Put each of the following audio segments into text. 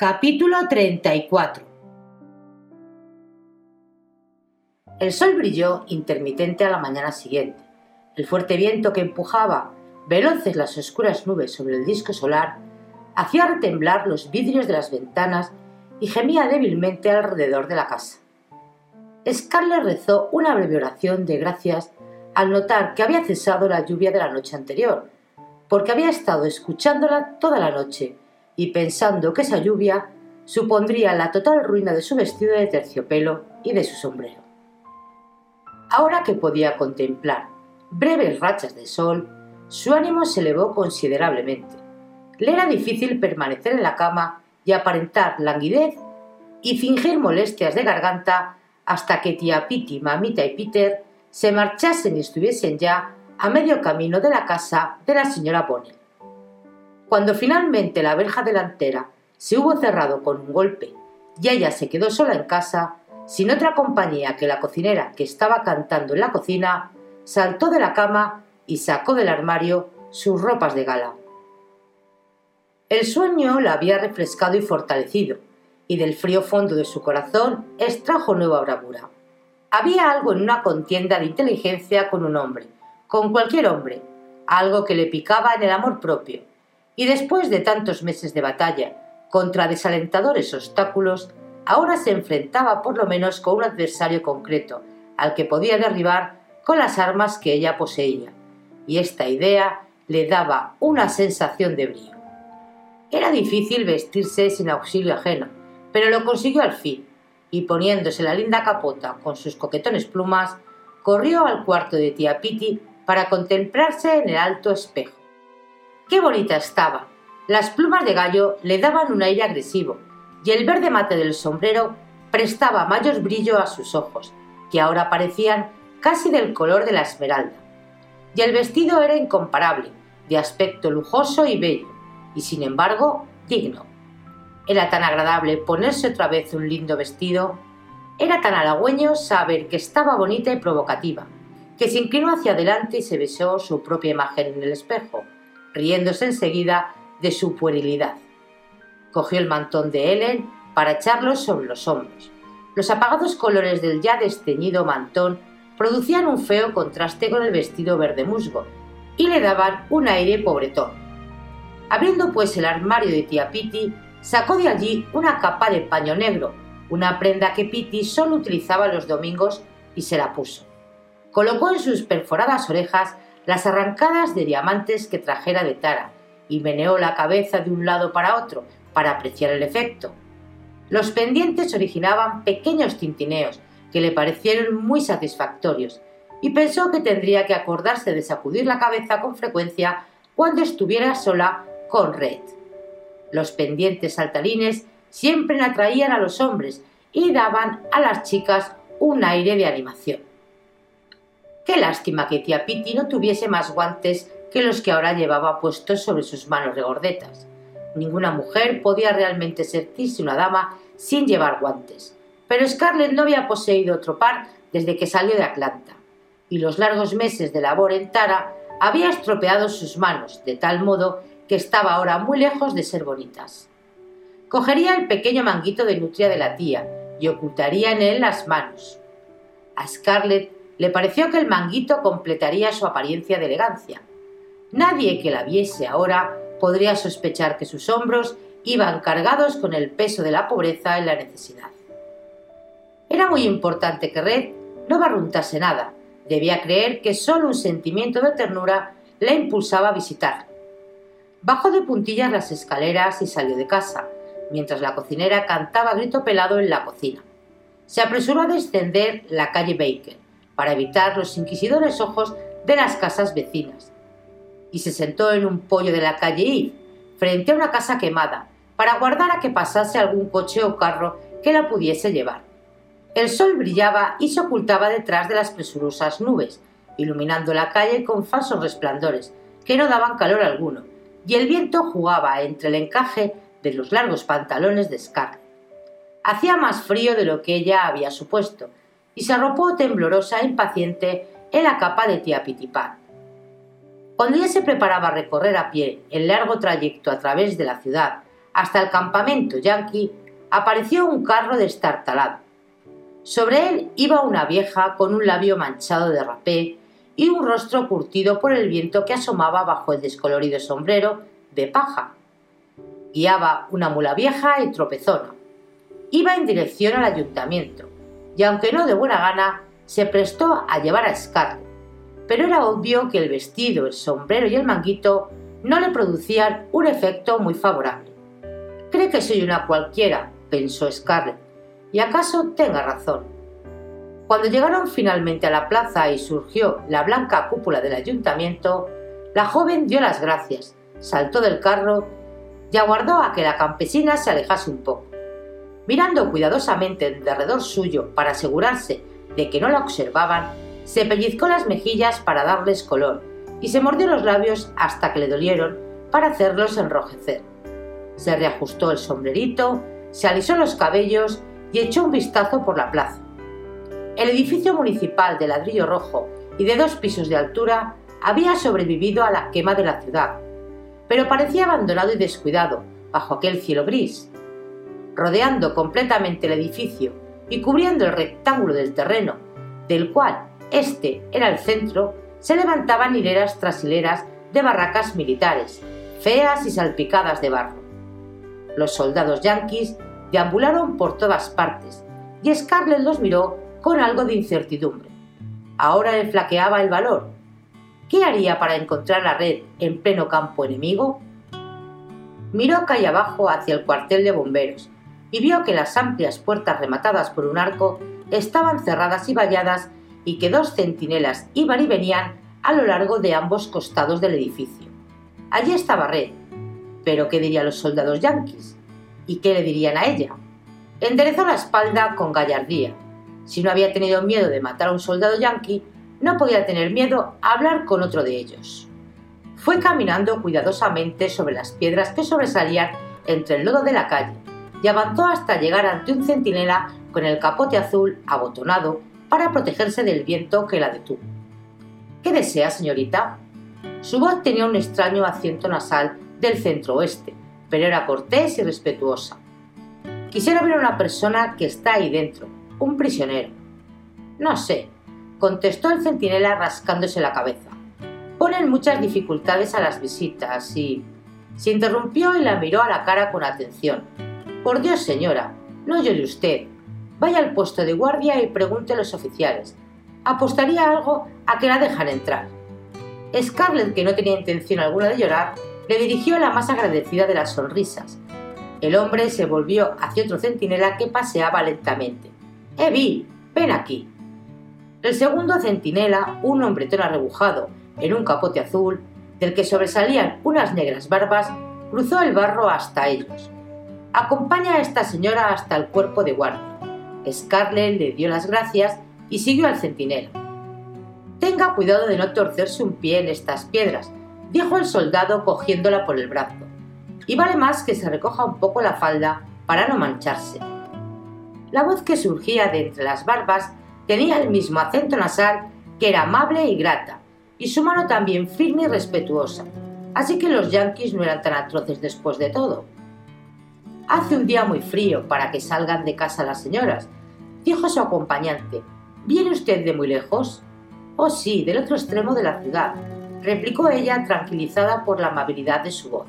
Capítulo 34 El sol brilló intermitente a la mañana siguiente. El fuerte viento que empujaba veloces las oscuras nubes sobre el disco solar hacía retemblar los vidrios de las ventanas y gemía débilmente alrededor de la casa. Scarlett rezó una breve oración de gracias al notar que había cesado la lluvia de la noche anterior porque había estado escuchándola toda la noche y pensando que esa lluvia supondría la total ruina de su vestido de terciopelo y de su sombrero. Ahora que podía contemplar breves rachas de sol, su ánimo se elevó considerablemente. Le era difícil permanecer en la cama y aparentar languidez y fingir molestias de garganta hasta que tía Piti, mamita y Peter se marchasen y estuviesen ya a medio camino de la casa de la señora Bonnell. Cuando finalmente la verja delantera se hubo cerrado con un golpe y ella se quedó sola en casa, sin otra compañía que la cocinera que estaba cantando en la cocina, saltó de la cama y sacó del armario sus ropas de gala. El sueño la había refrescado y fortalecido, y del frío fondo de su corazón extrajo nueva bravura. Había algo en una contienda de inteligencia con un hombre, con cualquier hombre, algo que le picaba en el amor propio, y después de tantos meses de batalla contra desalentadores obstáculos, ahora se enfrentaba por lo menos con un adversario concreto, al que podía derribar con las armas que ella poseía, y esta idea le daba una sensación de brío. Era difícil vestirse sin auxilio ajeno, pero lo consiguió al fin, y poniéndose la linda capota con sus coquetones plumas, corrió al cuarto de tía Piti para contemplarse en el alto espejo. ¡Qué bonita estaba! Las plumas de gallo le daban un aire agresivo y el verde mate del sombrero prestaba mayor brillo a sus ojos, que ahora parecían casi del color de la esmeralda. Y el vestido era incomparable, de aspecto lujoso y bello, y sin embargo digno. Era tan agradable ponerse otra vez un lindo vestido, era tan halagüeño saber que estaba bonita y provocativa, que se inclinó hacia adelante y se besó su propia imagen en el espejo, riéndose enseguida de su puerilidad. Cogió el mantón de Helen para echarlo sobre los hombros. Los apagados colores del ya desteñido mantón producían un feo contraste con el vestido verde musgo y le daban un aire pobretón. Abriendo pues el armario de tía Piti, sacó de allí una capa de paño negro, una prenda que Piti solo utilizaba los domingos y se la puso colocó en sus perforadas orejas las arrancadas de diamantes que trajera de Tara y meneó la cabeza de un lado para otro para apreciar el efecto. Los pendientes originaban pequeños tintineos que le parecieron muy satisfactorios y pensó que tendría que acordarse de sacudir la cabeza con frecuencia cuando estuviera sola con Red. Los pendientes saltarines siempre atraían a los hombres y daban a las chicas un aire de animación. Qué lástima que tía Piti no tuviese más guantes que los que ahora llevaba puestos sobre sus manos regordetas. Ninguna mujer podía realmente sentirse una dama sin llevar guantes. Pero Scarlett no había poseído otro par desde que salió de Atlanta, y los largos meses de labor en Tara había estropeado sus manos, de tal modo que estaba ahora muy lejos de ser bonitas. cogería el pequeño manguito de nutria de la tía y ocultaría en él las manos. A Scarlett le pareció que el manguito completaría su apariencia de elegancia. Nadie que la viese ahora podría sospechar que sus hombros iban cargados con el peso de la pobreza y la necesidad. Era muy importante que Red no barruntase nada. Debía creer que solo un sentimiento de ternura le impulsaba a visitar. Bajó de puntillas las escaleras y salió de casa, mientras la cocinera cantaba grito pelado en la cocina. Se apresuró a descender la calle Baker para evitar los inquisidores ojos de las casas vecinas y se sentó en un pollo de la calle Eve, frente a una casa quemada, para aguardar a que pasase algún coche o carro que la pudiese llevar. El sol brillaba y se ocultaba detrás de las presurosas nubes, iluminando la calle con falsos resplandores, que no daban calor alguno, y el viento jugaba entre el encaje de los largos pantalones de Scarlett. Hacía más frío de lo que ella había supuesto, y se arropó temblorosa e impaciente en la capa de tía Pitipán. Cuando ella se preparaba a recorrer a pie el largo trayecto a través de la ciudad hasta el campamento yanqui, apareció un carro destartalado. Sobre él iba una vieja con un labio manchado de rapé y un rostro curtido por el viento que asomaba bajo el descolorido sombrero de paja. Guiaba una mula vieja y tropezona. Iba en dirección al ayuntamiento, y aunque no de buena gana, se prestó a llevar a Scarlett. Pero era obvio que el vestido, el sombrero y el manguito no le producían un efecto muy favorable. Cree que soy una cualquiera, pensó Scarlett, y acaso tenga razón. Cuando llegaron finalmente a la plaza y surgió la blanca cúpula del ayuntamiento, la joven dio las gracias, saltó del carro y aguardó a que la campesina se alejase un poco. Mirando cuidadosamente en derredor suyo para asegurarse de que no la observaban, se pellizcó las mejillas para darles color y se mordió los labios hasta que le dolieron para hacerlos enrojecer. Se reajustó el sombrerito, se alisó los cabellos y echó un vistazo por la plaza. El edificio municipal de ladrillo rojo y de dos pisos de altura había sobrevivido a la quema de la ciudad, pero parecía abandonado y descuidado bajo aquel cielo gris. Rodeando completamente el edificio y cubriendo el rectángulo del terreno, del cual este era el centro, se levantaban hileras tras hileras de barracas militares, feas y salpicadas de barro. Los soldados yanquis deambularon por todas partes, y Scarlett los miró con algo de incertidumbre. Ahora le flaqueaba el valor, ¿Qué haría para encontrar la red en pleno campo enemigo? Miró calle abajo hacia el cuartel de bomberos y vio que las amplias puertas rematadas por un arco estaban cerradas y valladas y que dos centinelas iban y venían a lo largo de ambos costados del edificio. Allí estaba Red. Pero ¿qué dirían los soldados yanquis? ¿Y qué le dirían a ella? Enderezó la espalda con gallardía. Si no había tenido miedo de matar a un soldado yanqui, no podía tener miedo a hablar con otro de ellos. Fue caminando cuidadosamente sobre las piedras que sobresalían entre el lodo de la calle y avanzó hasta llegar ante un centinela con el capote azul abotonado para protegerse del viento que la detuvo. ¿Qué desea, señorita? Su voz tenía un extraño acento nasal del centro oeste, pero era cortés y respetuosa. Quisiera ver a una persona que está ahí dentro, un prisionero. No sé, contestó el centinela rascándose la cabeza. Ponen muchas dificultades a las visitas y... Se interrumpió y la miró a la cara con atención. Por Dios, señora, no llore usted. Vaya al puesto de guardia y pregunte a los oficiales. Apostaría algo a que la dejan entrar. Scarlett, que no tenía intención alguna de llorar, le dirigió la más agradecida de las sonrisas. El hombre se volvió hacia otro centinela que paseaba lentamente. ¡Eh, Bill! ¡Ven aquí! El segundo centinela, un hombretón arrebujado en un capote azul, del que sobresalían unas negras barbas, cruzó el barro hasta ellos. Acompaña a esta señora hasta el cuerpo de guardia. Scarlett le dio las gracias y siguió al centinela. Tenga cuidado de no torcerse un pie en estas piedras, dijo el soldado cogiéndola por el brazo. Y vale más que se recoja un poco la falda para no mancharse. La voz que surgía de entre las barbas tenía el mismo acento nasal que era amable y grata, y su mano también firme y respetuosa, así que los yanquis no eran tan atroces después de todo. Hace un día muy frío para que salgan de casa las señoras, dijo su acompañante. ¿Viene usted de muy lejos? Oh, sí, del otro extremo de la ciudad, replicó ella tranquilizada por la amabilidad de su voz.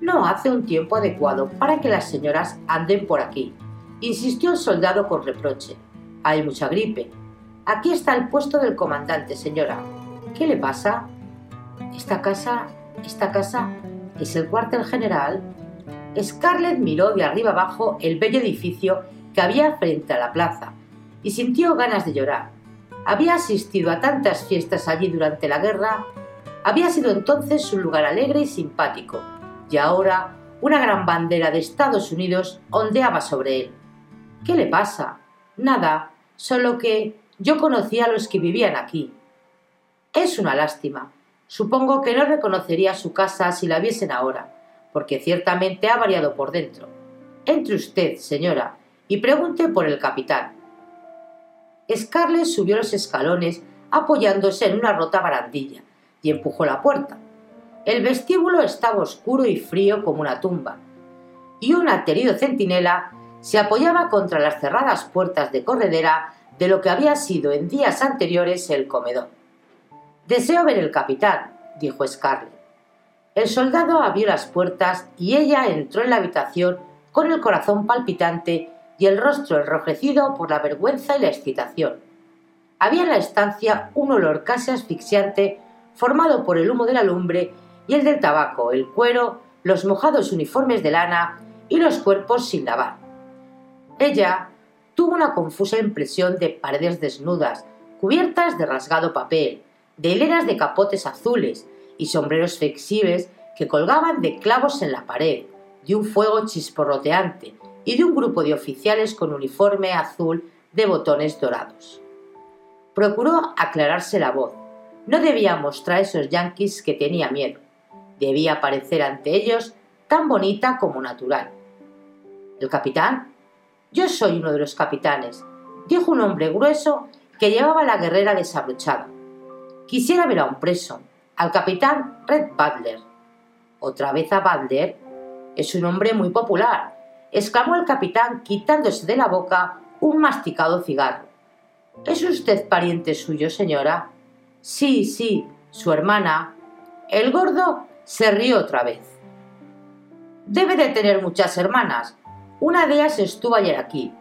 No hace un tiempo adecuado para que las señoras anden por aquí, insistió el soldado con reproche. Hay mucha gripe. Aquí está el puesto del comandante, señora. ¿Qué le pasa? Esta casa, esta casa, es el cuartel general. Scarlett miró de arriba abajo el bello edificio que había frente a la plaza y sintió ganas de llorar. Había asistido a tantas fiestas allí durante la guerra, había sido entonces un lugar alegre y simpático, y ahora una gran bandera de Estados Unidos ondeaba sobre él. ¿Qué le pasa? Nada, solo que yo conocía a los que vivían aquí. Es una lástima. Supongo que no reconocería su casa si la viesen ahora, porque ciertamente ha variado por dentro. Entre usted, señora, y pregunte por el capitán. Scarlett subió los escalones apoyándose en una rota barandilla y empujó la puerta. El vestíbulo estaba oscuro y frío como una tumba, y un aterido centinela se apoyaba contra las cerradas puertas de corredera de lo que había sido en días anteriores el comedor. Deseo ver el capitán, dijo Scarlett. El soldado abrió las puertas y ella entró en la habitación con el corazón palpitante y el rostro enrojecido por la vergüenza y la excitación. Había en la estancia un olor casi asfixiante formado por el humo de la lumbre y el del tabaco, el cuero, los mojados uniformes de lana y los cuerpos sin lavar. Ella tuvo una confusa impresión de paredes desnudas, cubiertas de rasgado papel, de hileras de capotes azules y sombreros flexibles que colgaban de clavos en la pared, de un fuego chisporroteante y de un grupo de oficiales con uniforme azul de botones dorados. Procuró aclararse la voz. No debía mostrar a esos yanquis que tenía miedo. Debía parecer ante ellos tan bonita como natural. ¿El capitán? Yo soy uno de los capitanes, dijo un hombre grueso que llevaba la guerrera desabrochada. Quisiera ver a un preso, al capitán Red Butler. ¿Otra vez a Butler? Es un hombre muy popular, exclamó el capitán quitándose de la boca un masticado cigarro. ¿Es usted pariente suyo, señora? Sí, sí, su hermana. El gordo se rió otra vez. Debe de tener muchas hermanas. Una de ellas estuvo ayer aquí.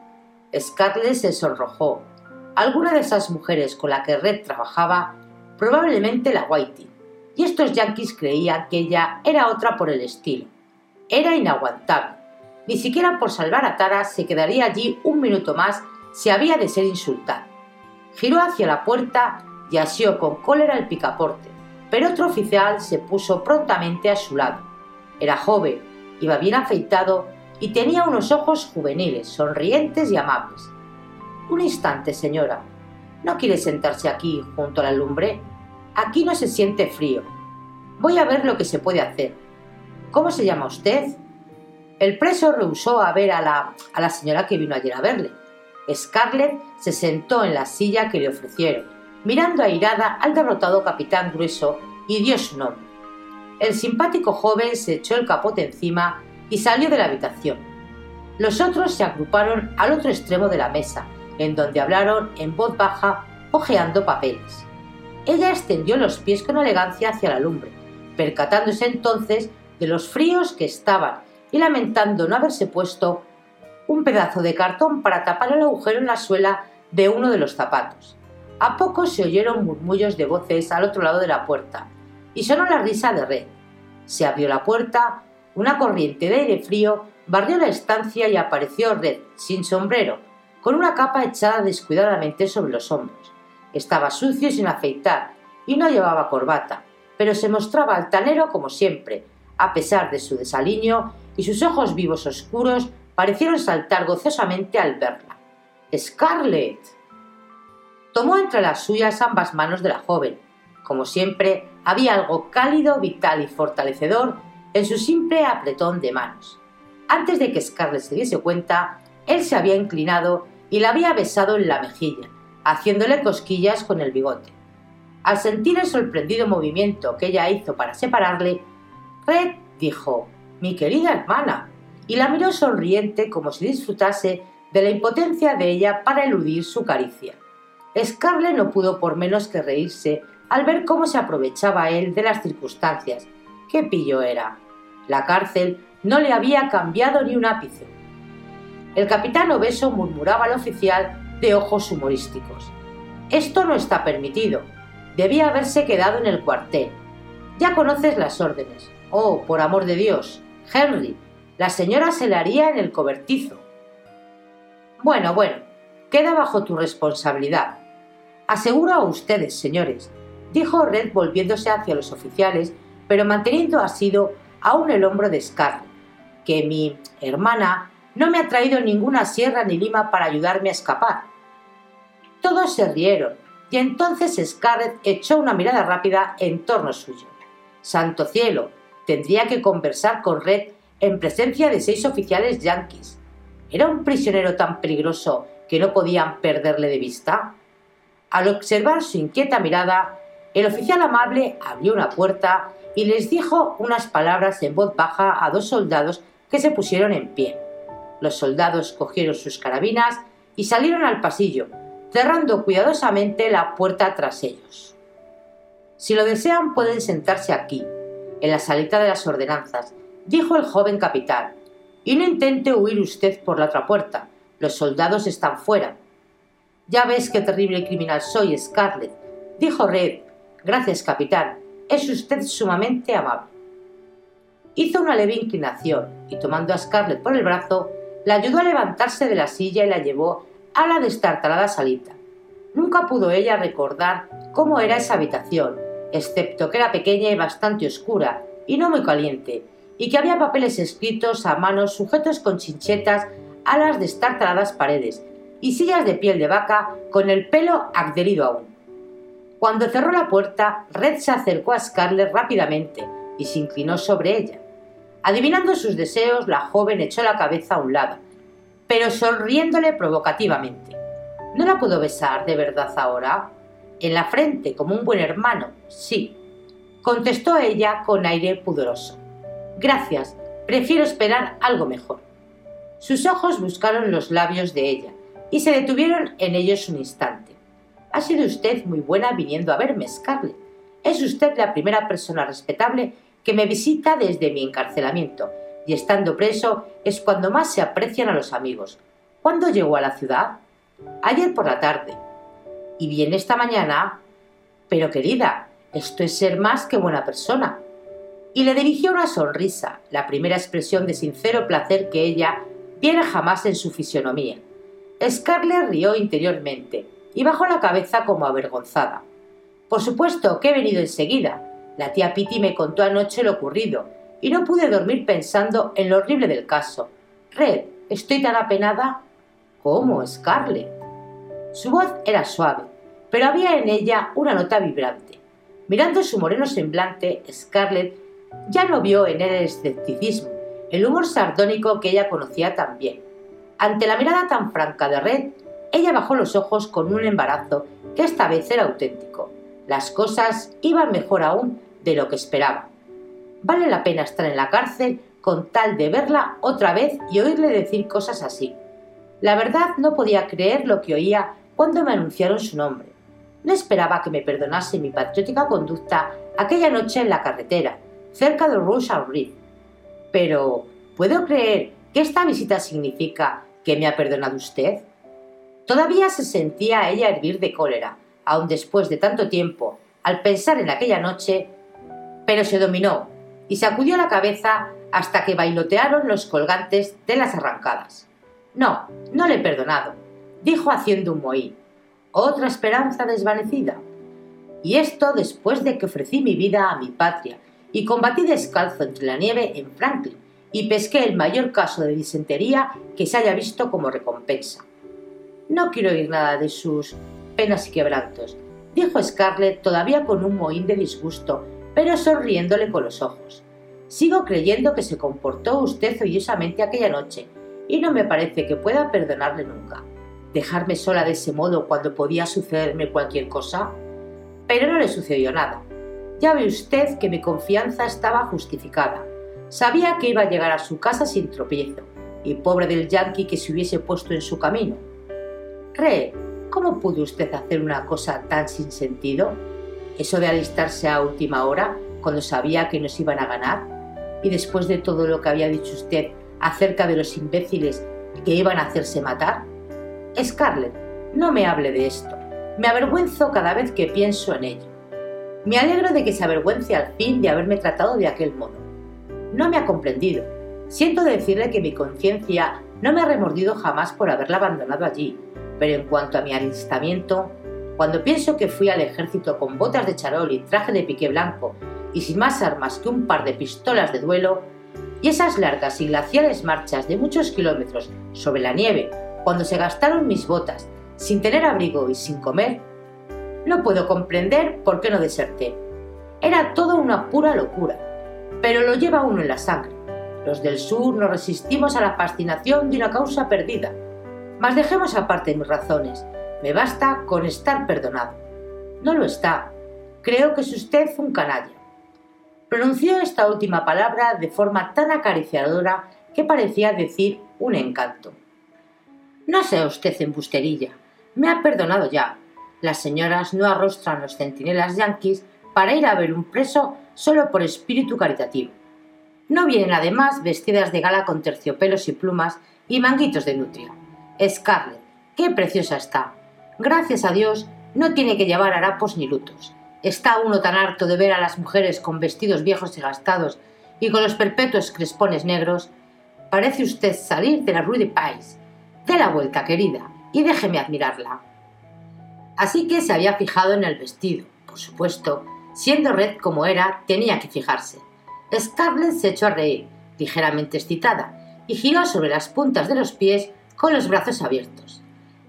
Scarlett se sonrojó. Alguna de esas mujeres con la que Red trabajaba, probablemente la Whitey. Y estos yanquis creían que ella era otra por el estilo. Era inaguantable. Ni siquiera por salvar a Tara se quedaría allí un minuto más si había de ser insultado. Giró hacia la puerta y asió con cólera el picaporte, pero otro oficial se puso prontamente a su lado. Era joven, iba bien afeitado y tenía unos ojos juveniles, sonrientes y amables. Un instante, señora. ¿No quiere sentarse aquí junto a la lumbre? Aquí no se siente frío. Voy a ver lo que se puede hacer. ¿Cómo se llama usted? El preso rehusó a ver a la, a la señora que vino ayer a verle. Scarlett se sentó en la silla que le ofrecieron, mirando airada al derrotado capitán grueso y dio su nombre. El simpático joven se echó el capote encima y salió de la habitación. Los otros se agruparon al otro extremo de la mesa, en donde hablaron en voz baja, hojeando papeles. Ella extendió los pies con elegancia hacia la lumbre, percatándose entonces de los fríos que estaban y lamentando no haberse puesto un pedazo de cartón para tapar el agujero en la suela de uno de los zapatos. A poco se oyeron murmullos de voces al otro lado de la puerta y sonó la risa de Red. Se abrió la puerta, una corriente de aire frío barrió la estancia y apareció Red, sin sombrero, con una capa echada descuidadamente sobre los hombros. Estaba sucio y sin afeitar y no llevaba corbata, pero se mostraba altanero como siempre, a pesar de su desaliño y sus ojos vivos oscuros parecieron saltar gozosamente al verla. ¡Scarlett! Tomó entre las suyas ambas manos de la joven. Como siempre, había algo cálido, vital y fortalecedor en su simple apretón de manos. Antes de que Scarlett se diese cuenta, él se había inclinado y la había besado en la mejilla, haciéndole cosquillas con el bigote. Al sentir el sorprendido movimiento que ella hizo para separarle, Red dijo mi querida hermana, y la miró sonriente como si disfrutase de la impotencia de ella para eludir su caricia. Scarlett no pudo por menos que reírse al ver cómo se aprovechaba él de las circunstancias. ¡Qué pillo era! La cárcel no le había cambiado ni un ápice. El capitán obeso murmuraba al oficial de ojos humorísticos. Esto no está permitido. Debía haberse quedado en el cuartel. Ya conoces las órdenes. Oh, por amor de Dios. Henry, la señora se la haría en el cobertizo. Bueno, bueno, queda bajo tu responsabilidad. Aseguro a ustedes, señores, dijo Red volviéndose hacia los oficiales, pero manteniendo asido aún el hombro de Scarlett, que mi hermana no me ha traído ninguna sierra ni lima para ayudarme a escapar. Todos se rieron, y entonces Scarlett echó una mirada rápida en torno suyo. Santo cielo, tendría que conversar con Red en presencia de seis oficiales yanquis. ¿Era un prisionero tan peligroso que no podían perderle de vista? Al observar su inquieta mirada, el oficial amable abrió una puerta y les dijo unas palabras en voz baja a dos soldados que se pusieron en pie. Los soldados cogieron sus carabinas y salieron al pasillo, cerrando cuidadosamente la puerta tras ellos. Si lo desean pueden sentarse aquí, en la salita de las ordenanzas, dijo el joven capitán, y no intente huir usted por la otra puerta. Los soldados están fuera. Ya ves qué terrible criminal soy, Scarlett, dijo Red. Gracias, capitán. Es usted sumamente amable. Hizo una leve inclinación y tomando a Scarlett por el brazo, la ayudó a levantarse de la silla y la llevó a la destartalada salita. Nunca pudo ella recordar cómo era esa habitación, excepto que era pequeña y bastante oscura, y no muy caliente, y que había papeles escritos a mano sujetos con chinchetas a las destartaladas paredes, y sillas de piel de vaca con el pelo adherido aún. Cuando cerró la puerta, Red se acercó a Scarlett rápidamente y se inclinó sobre ella. Adivinando sus deseos, la joven echó la cabeza a un lado, pero sonriéndole provocativamente. ¿No la puedo besar de verdad ahora? En la frente, como un buen hermano, sí, contestó ella con aire pudoroso. Gracias, prefiero esperar algo mejor. Sus ojos buscaron los labios de ella y se detuvieron en ellos un instante. Ha sido usted muy buena viniendo a verme, Scarlett. Es usted la primera persona respetable que me visita desde mi encarcelamiento, y estando preso es cuando más se aprecian a los amigos. ¿Cuándo llegó a la ciudad? Ayer por la tarde. ¿Y viene esta mañana? Pero querida, esto es ser más que buena persona. Y le dirigió una sonrisa, la primera expresión de sincero placer que ella viera jamás en su fisionomía. Scarlett rió interiormente y bajó la cabeza como avergonzada. Por supuesto que he venido enseguida, la tía Pitty me contó anoche lo ocurrido y no pude dormir pensando en lo horrible del caso. Red, estoy tan apenada. ¿Cómo, Scarlett? Su voz era suave, pero había en ella una nota vibrante. Mirando su moreno semblante, Scarlett ya no vio en él el escepticismo, el humor sardónico que ella conocía tan bien. Ante la mirada tan franca de Red, ella bajó los ojos con un embarazo que esta vez era auténtico. Las cosas iban mejor aún de lo que esperaba. Vale la pena estar en la cárcel con tal de verla otra vez y oírle decir cosas así. La verdad no podía creer lo que oía cuando me anunciaron su nombre. No esperaba que me perdonase mi patriótica conducta aquella noche en la carretera, cerca de Rouge Reed. Pero, ¿puedo creer que esta visita significa que me ha perdonado usted? Todavía se sentía ella hervir de cólera, aun después de tanto tiempo, al pensar en aquella noche, pero se dominó y sacudió la cabeza hasta que bailotearon los colgantes de las arrancadas. No, no le he perdonado, dijo haciendo un mohín. Otra esperanza desvanecida. Y esto después de que ofrecí mi vida a mi patria y combatí descalzo entre la nieve en Franklin y pesqué el mayor caso de disentería que se haya visto como recompensa. No quiero oír nada de sus penas y quebrantos, dijo Scarlett todavía con un mohín de disgusto, pero sonriéndole con los ojos. Sigo creyendo que se comportó usted odiosamente aquella noche, y no me parece que pueda perdonarle nunca. ¿Dejarme sola de ese modo cuando podía sucederme cualquier cosa? Pero no le sucedió nada. Ya ve usted que mi confianza estaba justificada. Sabía que iba a llegar a su casa sin tropiezo, y pobre del yankee que se hubiese puesto en su camino. Re, ¿cómo pudo usted hacer una cosa tan sin sentido? Eso de alistarse a última hora, cuando sabía que nos iban a ganar, y después de todo lo que había dicho usted acerca de los imbéciles que iban a hacerse matar. Scarlett, no me hable de esto. Me avergüenzo cada vez que pienso en ello. Me alegro de que se avergüence al fin de haberme tratado de aquel modo. No me ha comprendido. Siento decirle que mi conciencia no me ha remordido jamás por haberla abandonado allí, pero en cuanto a mi alistamiento, cuando pienso que fui al ejército con botas de charol y traje de piqué blanco y sin más armas que un par de pistolas de duelo, y esas largas y glaciales marchas de muchos kilómetros sobre la nieve, cuando se gastaron mis botas, sin tener abrigo y sin comer, no puedo comprender por qué no deserté. Era todo una pura locura, pero lo lleva uno en la sangre. Los del sur no resistimos a la fascinación de una causa perdida. Mas dejemos aparte mis razones. Me basta con estar perdonado. No lo está. Creo que es usted un canalla. Pronunció esta última palabra de forma tan acariciadora que parecía decir un encanto. No sea usted embusterilla. Me ha perdonado ya. Las señoras no arrostran los centinelas yanquis para ir a ver un preso solo por espíritu caritativo. No vienen además vestidas de gala con terciopelos y plumas y manguitos de nutria. Scarlett, qué preciosa está. Gracias a Dios no tiene que llevar harapos ni lutos. Está uno tan harto de ver a las mujeres con vestidos viejos y gastados y con los perpetuos crespones negros. Parece usted salir de la Rue de Pais. Dé la vuelta, querida, y déjeme admirarla. Así que se había fijado en el vestido, por supuesto. Siendo red como era, tenía que fijarse. Scarlett se echó a reír, ligeramente excitada, y giró sobre las puntas de los pies con los brazos abiertos.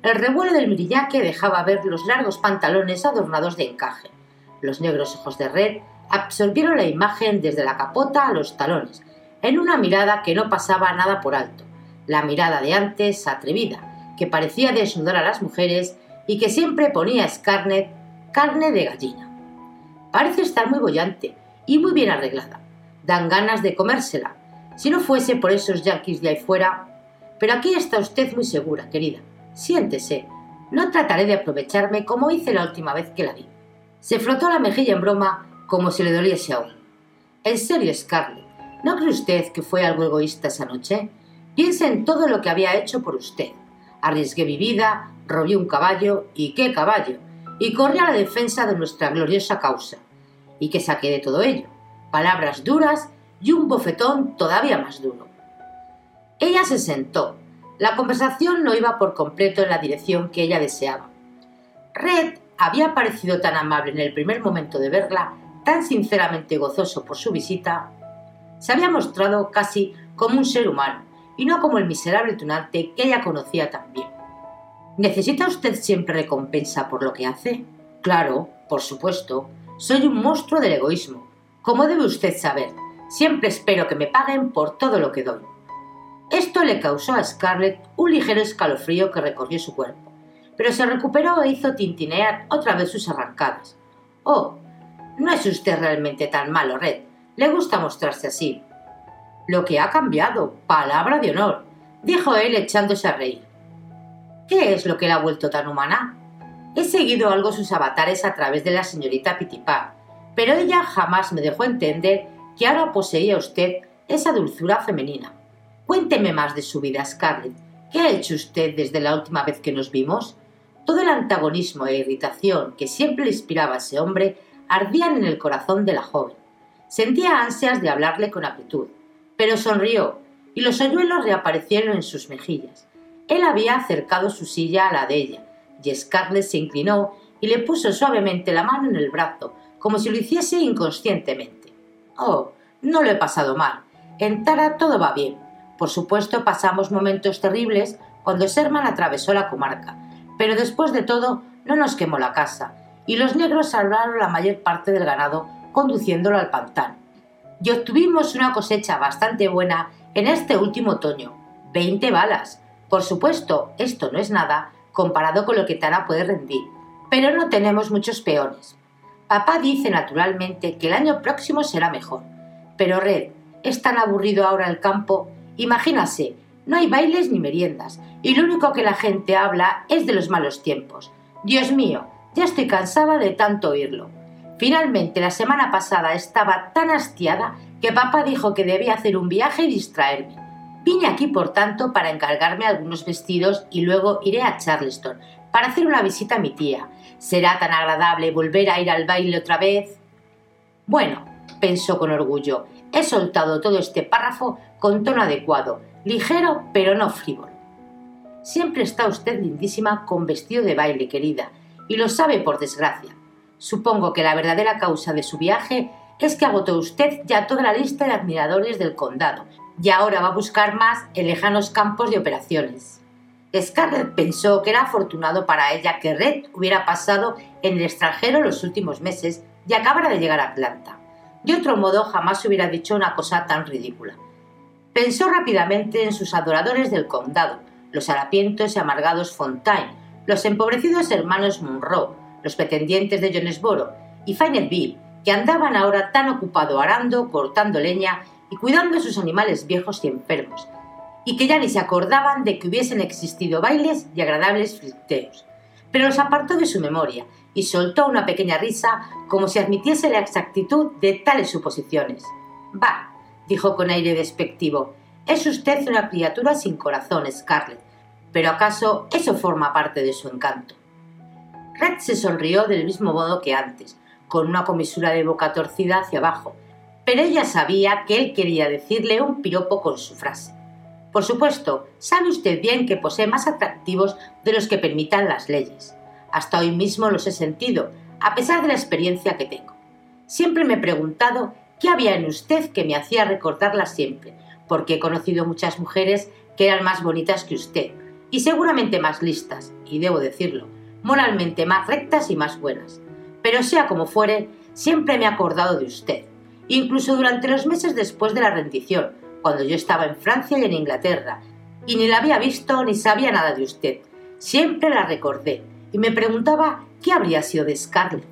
El revuelo del mirillaque dejaba ver los largos pantalones adornados de encaje, los negros ojos de red absorbieron la imagen desde la capota a los talones, en una mirada que no pasaba nada por alto, la mirada de antes atrevida, que parecía desnudar a las mujeres y que siempre ponía a Scarlett carne de gallina. Parece estar muy bollante y muy bien arreglada. Dan ganas de comérsela, si no fuese por esos yanquis de ahí fuera. Pero aquí está usted muy segura, querida. Siéntese. No trataré de aprovecharme como hice la última vez que la vi. Se frotó la mejilla en broma como si le doliese aún. En serio, Scarlett, ¿no cree usted que fue algo egoísta esa noche? Piense en todo lo que había hecho por usted. Arriesgué mi vida, robé un caballo, ¿y qué caballo? Y corrí a la defensa de nuestra gloriosa causa. ¿Y qué saqué de todo ello? Palabras duras y un bofetón todavía más duro. Ella se sentó. La conversación no iba por completo en la dirección que ella deseaba. Red había parecido tan amable en el primer momento de verla, tan sinceramente gozoso por su visita, se había mostrado casi como un ser humano y no como el miserable tunante que ella conocía tan bien. ¿Necesita usted siempre recompensa por lo que hace? Claro, por supuesto. Soy un monstruo del egoísmo. Como debe usted saber, siempre espero que me paguen por todo lo que doy. Esto le causó a Scarlett un ligero escalofrío que recorrió su cuerpo pero se recuperó e hizo tintinear otra vez sus arrancadas. Oh, no es usted realmente tan malo, Red. Le gusta mostrarse así. Lo que ha cambiado, palabra de honor, dijo él echándose a reír. ¿Qué es lo que la ha vuelto tan humana? He seguido algo sus avatares a través de la señorita Pitipar, pero ella jamás me dejó entender que ahora poseía usted esa dulzura femenina. Cuénteme más de su vida, Scarlett. ¿Qué ha hecho usted desde la última vez que nos vimos? Todo el antagonismo e irritación que siempre le inspiraba ese hombre ardían en el corazón de la joven. Sentía ansias de hablarle con apitud, pero sonrió y los hoyuelos reaparecieron en sus mejillas. Él había acercado su silla a la de ella, y Scarlett se inclinó y le puso suavemente la mano en el brazo, como si lo hiciese inconscientemente. Oh, no lo he pasado mal. En Tara todo va bien. Por supuesto pasamos momentos terribles cuando Sherman atravesó la comarca, pero después de todo no nos quemó la casa, y los negros salvaron la mayor parte del ganado conduciéndolo al pantano. Y obtuvimos una cosecha bastante buena en este último otoño. Veinte balas. Por supuesto, esto no es nada comparado con lo que Tara puede rendir, pero no tenemos muchos peones. Papá dice naturalmente que el año próximo será mejor, pero Red, Es tan aburrido ahora el campo. Imagínase, no hay bailes ni meriendas, y lo único que la gente habla es de los malos tiempos. Dios mío, ya estoy cansada de tanto oírlo. Finalmente, la semana pasada estaba tan hastiada que papá dijo que debía hacer un viaje y distraerme. Vine aquí, por tanto, para encargarme algunos vestidos y luego iré a Charleston para hacer una visita a mi tía. ¿Será tan agradable volver a ir al baile otra vez? Bueno, pensó con orgullo, he soltado todo este párrafo con tono adecuado, ligero pero no frívolo. Siempre está usted lindísima con vestido de baile, querida, y lo sabe por desgracia. Supongo que la verdadera causa de su viaje es que agotó usted ya toda la lista de admiradores del condado y ahora va a buscar más en lejanos campos de operaciones. Scarlett pensó que era afortunado para ella que Red hubiera pasado en el extranjero los últimos meses y acabara de llegar a Atlanta. De otro modo, jamás hubiera dicho una cosa tan ridícula. Pensó rápidamente en sus adoradores del condado, los harapientos y amargados Fontaine, los empobrecidos hermanos Monroe, los pretendientes de Jonesboro y Fayetteville, que andaban ahora tan ocupado arando, cortando leña y cuidando de sus animales viejos y enfermos, y que ya ni se acordaban de que hubiesen existido bailes y agradables flirteos. Pero los apartó de su memoria y soltó una pequeña risa como si admitiese la exactitud de tales suposiciones. Bah, dijo con aire despectivo, es usted una criatura sin corazón, Scarlett, pero ¿acaso eso forma parte de su encanto? Red se sonrió del mismo modo que antes, con una comisura de boca torcida hacia abajo, pero ella sabía que él quería decirle un piropo con su frase. Por supuesto, sabe usted bien que posee más atractivos de los que permitan las leyes. Hasta hoy mismo los he sentido, a pesar de la experiencia que tengo. Siempre me he preguntado qué había en usted que me hacía recordarla siempre, porque he conocido muchas mujeres que eran más bonitas que usted, y seguramente más listas, y debo decirlo, moralmente más rectas y más buenas. Pero sea como fuere, siempre me he acordado de usted, incluso durante los meses después de la rendición, cuando yo estaba en Francia y en Inglaterra, y ni la había visto ni sabía nada de usted. Siempre la recordé y me preguntaba qué habría sido de Scarlett.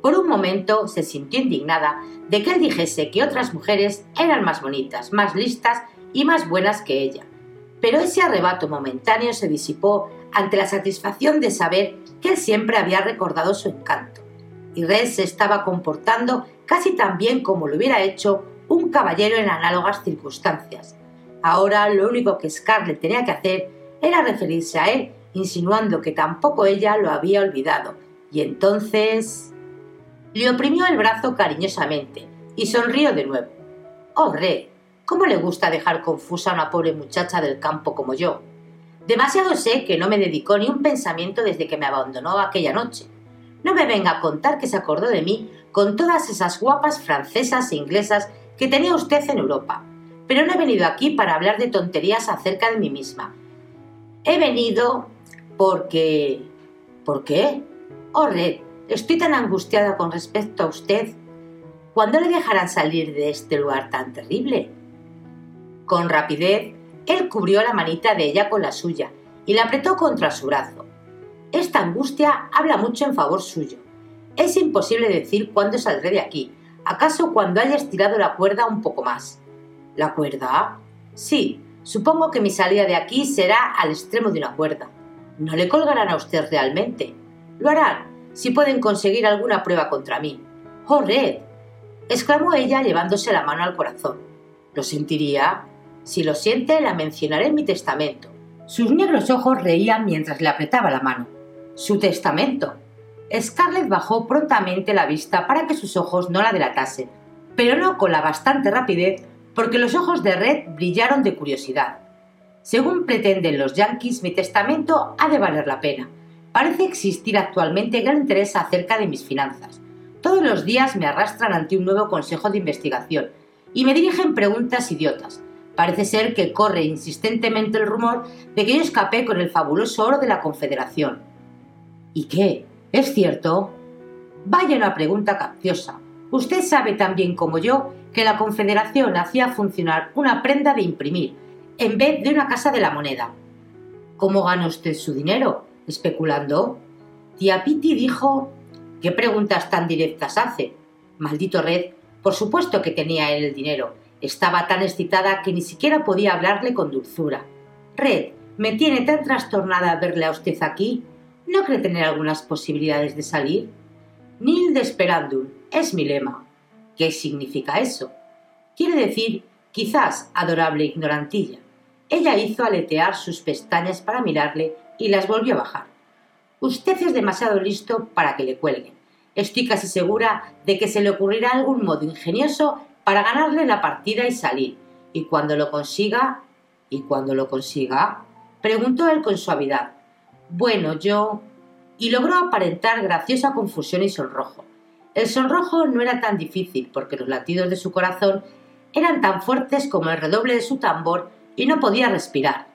Por un momento se sintió indignada de que él dijese que otras mujeres eran más bonitas, más listas y más buenas que ella. Pero ese arrebato momentáneo se disipó ante la satisfacción de saber que él siempre había recordado su encanto. Y Red se estaba comportando casi tan bien como lo hubiera hecho un caballero en análogas circunstancias. Ahora lo único que Scarlett tenía que hacer era referirse a él, insinuando que tampoco ella lo había olvidado. Y entonces... Le oprimió el brazo cariñosamente y sonrió de nuevo. Oh, Red, ¿cómo le gusta dejar confusa a una pobre muchacha del campo como yo? Demasiado sé que no me dedicó ni un pensamiento desde que me abandonó aquella noche. No me venga a contar que se acordó de mí con todas esas guapas francesas e inglesas que tenía usted en Europa. Pero no he venido aquí para hablar de tonterías acerca de mí misma. He venido porque... ¿Por qué? Oh, estoy tan angustiada con respecto a usted. ¿Cuándo le dejarán salir de este lugar tan terrible? Con rapidez, él cubrió la manita de ella con la suya y la apretó contra su brazo. Esta angustia habla mucho en favor suyo. Es imposible decir cuándo saldré de aquí, acaso cuando haya estirado la cuerda un poco más. ¿La cuerda? Sí, supongo que mi salida de aquí será al extremo de una cuerda. No le colgarán a usted realmente. Lo harán, si pueden conseguir alguna prueba contra mí. ¡Oh, Red! exclamó ella llevándose la mano al corazón. ¿Lo sentiría? Si lo siente, la mencionaré en mi testamento. Sus negros ojos reían mientras le apretaba la mano. Su testamento. Scarlett bajó prontamente la vista para que sus ojos no la delatasen, pero no con la bastante rapidez porque los ojos de Red brillaron de curiosidad. Según pretenden los yankees, mi testamento ha de valer la pena. Parece existir actualmente gran interés acerca de mis finanzas. Todos los días me arrastran ante un nuevo consejo de investigación y me dirigen preguntas idiotas. Parece ser que corre insistentemente el rumor de que yo escapé con el fabuloso oro de la Confederación. ¿Y qué? ¿Es cierto? Vaya una pregunta capciosa. Usted sabe tan bien como yo que la Confederación hacía funcionar una prenda de imprimir en vez de una casa de la moneda. ¿Cómo gana usted su dinero? ¿Especulando? Tía Piti dijo... ¿Qué preguntas tan directas hace? Maldito Red, por supuesto que tenía él el dinero, Estaba tan excitada que ni siquiera podía hablarle con dulzura. Red, me tiene tan trastornada verle a usted aquí. ¿No cree tener algunas posibilidades de salir? Nil de Esperandum es mi lema. ¿Qué significa eso? Quiere decir, quizás, adorable ignorantilla. Ella hizo aletear sus pestañas para mirarle y las volvió a bajar. Usted es demasiado listo para que le cuelguen. Estoy casi segura de que se le ocurrirá algún modo ingenioso para ganarle la partida y salir. Y cuando lo consiga... ¿Y cuando lo consiga? preguntó él con suavidad. Bueno, yo... y logró aparentar graciosa confusión y sonrojo. El sonrojo no era tan difícil porque los latidos de su corazón eran tan fuertes como el redoble de su tambor y no podía respirar.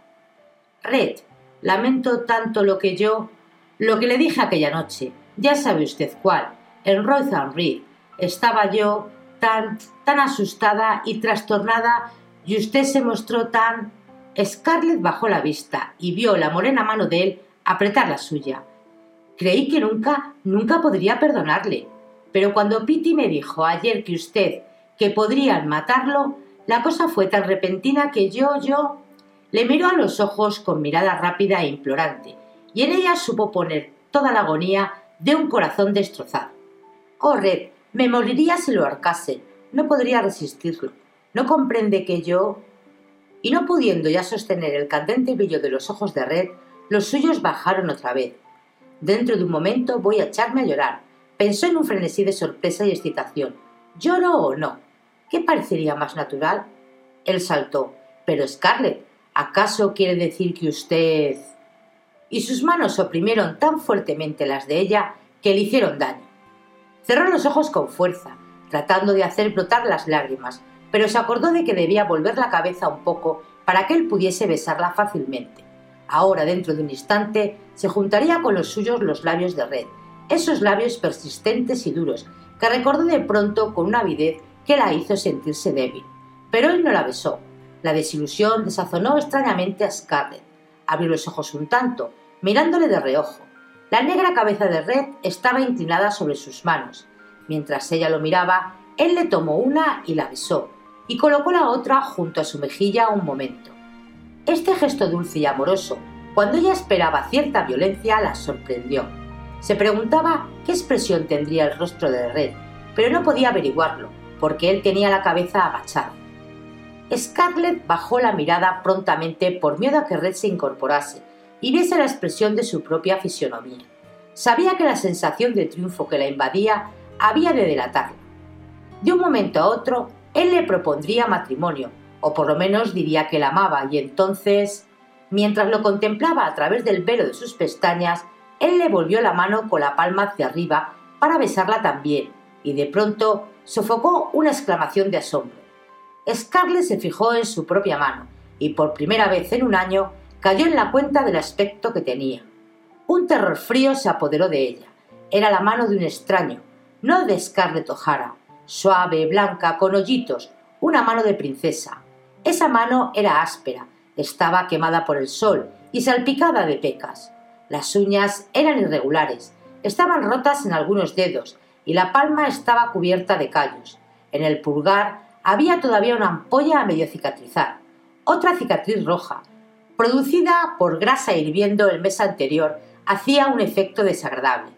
Red, lamento tanto lo que yo, lo que le dije aquella noche. Ya sabe usted cuál. En Royal Reed estaba yo tan, asustada y trastornada y usted se mostró tan... Scarlett bajó la vista y vio la morena mano de él apretar la suya. Creí que nunca, nunca podría perdonarle. Pero cuando Pitty me dijo ayer que usted, que podrían matarlo, la cosa fue tan repentina que yo, yo... Le miró a los ojos con mirada rápida e implorante, y en ella supo poner toda la agonía de un corazón destrozado. Oh, me moriría si lo arcase. No podría resistirlo. ¿No comprende que yo... Y no pudiendo ya sostener el candente brillo de los ojos de Red, los suyos bajaron otra vez. Dentro de un momento voy a echarme a llorar. Pensó en un frenesí de sorpresa y excitación. ¿Lloro o no? ¿Qué parecería más natural? Él saltó. Pero Scarlett, ¿acaso quiere decir que usted... Y sus manos oprimieron tan fuertemente las de ella que le hicieron daño. Cerró los ojos con fuerza, tratando de hacer brotar las lágrimas, pero se acordó de que debía volver la cabeza un poco para que él pudiese besarla fácilmente. Ahora, dentro de un instante, se juntaría con los suyos los labios de Red, esos labios persistentes y duros, que recordó de pronto con una avidez que la hizo sentirse débil. Pero él no la besó. La desilusión desazonó extrañamente a Scarlett. Abrió los ojos un tanto, mirándole de reojo. La negra cabeza de Red estaba inclinada sobre sus manos. Mientras ella lo miraba, él le tomó una y la besó, y colocó la otra junto a su mejilla un momento. Este gesto dulce y amoroso, cuando ella esperaba cierta violencia, la sorprendió. Se preguntaba qué expresión tendría el rostro de Red, pero no podía averiguarlo, porque él tenía la cabeza agachada. Scarlett bajó la mirada prontamente por miedo a que Red se incorporase, y viese la expresión de su propia fisionomía. Sabía que la sensación de triunfo que la invadía había de delatarla. De un momento a otro, él le propondría matrimonio, o por lo menos diría que la amaba, y entonces, mientras lo contemplaba a través del velo de sus pestañas, él le volvió la mano con la palma hacia arriba para besarla también, y de pronto sofocó una exclamación de asombro. Scarlett se fijó en su propia mano, y por primera vez en un año cayó en la cuenta del aspecto que tenía. Un terror frío se apoderó de ella. Era la mano de un extraño, no de Scarlett O'Hara, suave, blanca, con hoyitos, una mano de princesa. Esa mano era áspera, estaba quemada por el sol y salpicada de pecas. Las uñas eran irregulares, estaban rotas en algunos dedos y la palma estaba cubierta de callos. En el pulgar había todavía una ampolla a medio cicatrizar, otra cicatriz roja, producida por grasa hirviendo el mes anterior, hacía un efecto desagradable.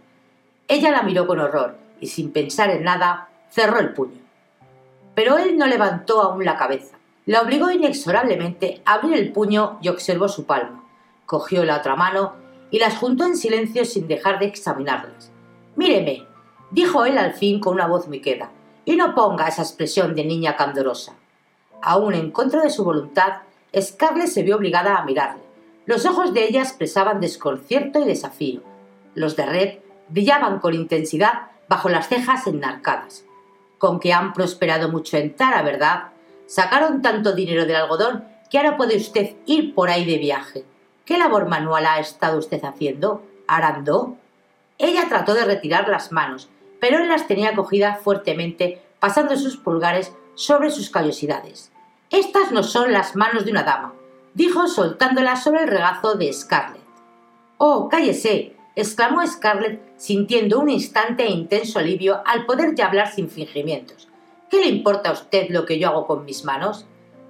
Ella la miró con horror y sin pensar en nada cerró el puño. Pero él no levantó aún la cabeza. La obligó inexorablemente a abrir el puño y observó su palma. Cogió la otra mano y las juntó en silencio sin dejar de examinarlas. Míreme, dijo él al fin con una voz muy queda, y no ponga esa expresión de niña candorosa. Aún en contra de su voluntad, Scarlett se vio obligada a mirarle. Los ojos de ella expresaban desconcierto y desafío. Los de Red brillaban con intensidad bajo las cejas enarcadas. Con que han prosperado mucho en Tara, ¿verdad? Sacaron tanto dinero del algodón que ahora puede usted ir por ahí de viaje. ¿Qué labor manual ha estado usted haciendo? ¿Arando? Ella trató de retirar las manos, pero él las tenía cogidas fuertemente, pasando sus pulgares sobre sus callosidades. Estas no son las manos de una dama, dijo soltándolas sobre el regazo de Scarlett. Oh, cállese, exclamó Scarlett, sintiendo un instante e intenso alivio al poder ya hablar sin fingimientos. ¿Qué le importa a usted lo que yo hago con mis manos?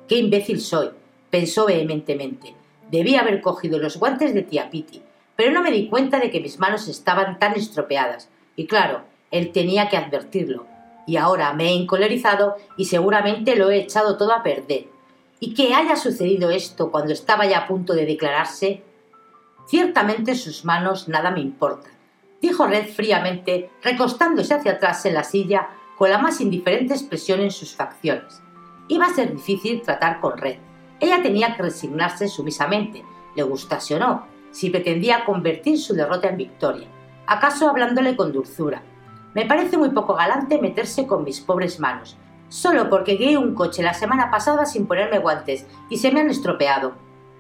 ¡Qué imbécil soy! pensó vehementemente. Debí haber cogido los guantes de tía Piti, pero no me di cuenta de que mis manos estaban tan estropeadas. Y claro, él tenía que advertirlo. Y ahora me he encolerizado y seguramente lo he echado todo a perder. Y que haya sucedido esto cuando estaba ya a punto de declararse. Ciertamente sus manos nada me importan, dijo Red fríamente, recostándose hacia atrás en la silla con la más indiferente expresión en sus facciones. Iba a ser difícil tratar con Red. Ella tenía que resignarse sumisamente, le gustase o no, si pretendía convertir su derrota en victoria, acaso hablándole con dulzura. Me parece muy poco galante meterse con mis pobres manos, solo porque guié un coche la semana pasada sin ponerme guantes y se me han estropeado.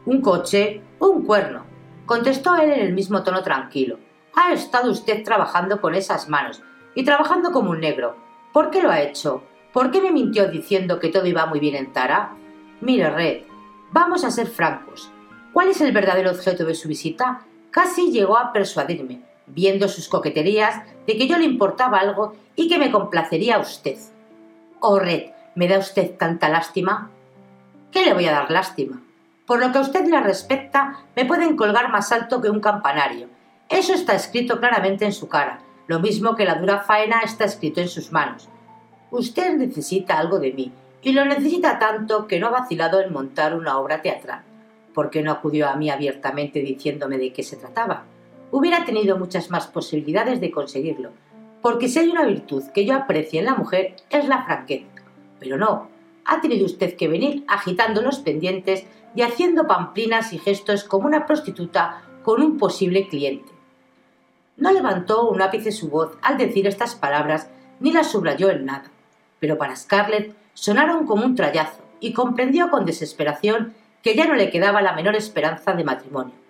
¿Un coche? ¿Un cuerno? contestó él en el mismo tono tranquilo. Ha estado usted trabajando con esas manos y trabajando como un negro. ¿Por qué lo ha hecho? ¿Por qué me mintió diciendo que todo iba muy bien en Tara? Mire, Red, vamos a ser francos. ¿Cuál es el verdadero objeto de su visita? Casi llegó a persuadirme, viendo sus coqueterías, de que yo le importaba algo y que me complacería a usted. Oh, Red, ¿me da usted tanta lástima? ¿Qué le voy a dar lástima? Por lo que a usted le respecta, me pueden colgar más alto que un campanario. Eso está escrito claramente en su cara, lo mismo que la dura faena está escrito en sus manos. Usted necesita algo de mí, y lo necesita tanto que no ha vacilado en montar una obra teatral. ¿Por qué no acudió a mí abiertamente diciéndome de qué se trataba? Hubiera tenido muchas más posibilidades de conseguirlo, porque si hay una virtud que yo aprecio en la mujer es la franqueza. Pero no, ha tenido usted que venir agitando los pendientes y haciendo pamplinas y gestos como una prostituta con un posible cliente. No levantó un ápice su voz al decir estas palabras ni las subrayó en nada, pero para Scarlett sonaron como un trayazo y comprendió con desesperación que ya no le quedaba la menor esperanza de matrimonio.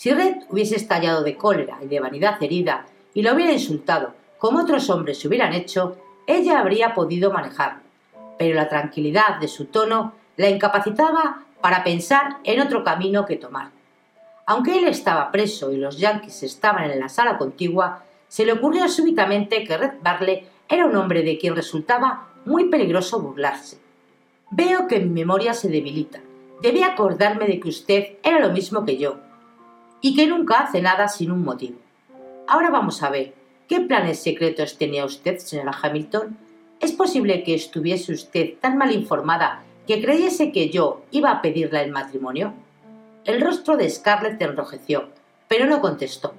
Si Red hubiese estallado de cólera y de vanidad herida y lo hubiera insultado como otros hombres se hubieran hecho, ella habría podido manejarlo. Pero la tranquilidad de su tono la incapacitaba para pensar en otro camino que tomar. Aunque él estaba preso y los yankees estaban en la sala contigua, se le ocurrió súbitamente que Red Barley era un hombre de quien resultaba muy peligroso burlarse. Veo que mi memoria se debilita. Debí acordarme de que usted era lo mismo que yo, y que nunca hace nada sin un motivo. Ahora vamos a ver, ¿qué planes secretos tenía usted, señora Hamilton? ¿Es posible que estuviese usted tan mal informada que creyese que yo iba a pedirle el matrimonio? El rostro de Scarlett enrojeció, pero no contestó.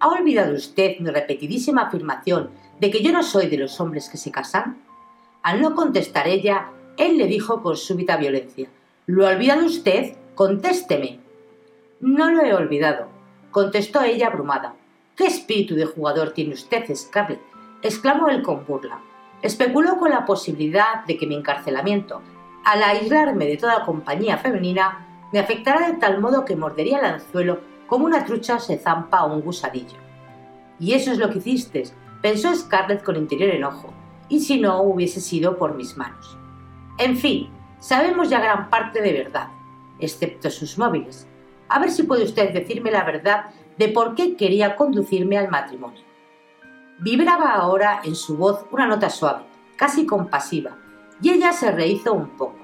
¿Ha olvidado usted mi repetidísima afirmación de que yo no soy de los hombres que se casan? Al no contestar ella, él le dijo con súbita violencia ¿Lo ha olvidado usted? Contésteme. No lo he olvidado, contestó ella abrumada. ¿Qué espíritu de jugador tiene usted, Scarlett? exclamó él con burla. Especuló con la posibilidad de que mi encarcelamiento al aislarme de toda compañía femenina, me afectará de tal modo que mordería el anzuelo como una trucha se zampa a un gusadillo. Y eso es lo que hiciste, pensó Scarlett con interior enojo, y si no hubiese sido por mis manos. En fin, sabemos ya gran parte de verdad, excepto sus móviles. A ver si puede usted decirme la verdad de por qué quería conducirme al matrimonio. Vibraba ahora en su voz una nota suave, casi compasiva, y ella se rehizo un poco.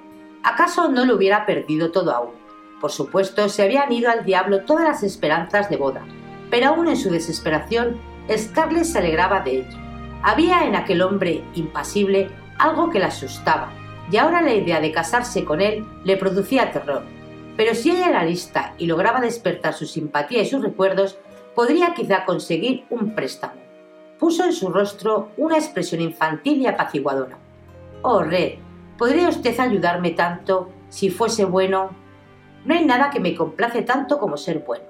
¿Acaso no lo hubiera perdido todo aún? Por supuesto, se habían ido al diablo todas las esperanzas de boda, pero aún en su desesperación, Scarlett se alegraba de ello. Había en aquel hombre impasible algo que la asustaba, y ahora la idea de casarse con él le producía terror. Pero si ella era lista y lograba despertar su simpatía y sus recuerdos, podría quizá conseguir un préstamo. Puso en su rostro una expresión infantil y apaciguadora. Oh, Red, ¿podría usted ayudarme tanto si fuese bueno? No hay nada que me complace tanto como ser bueno.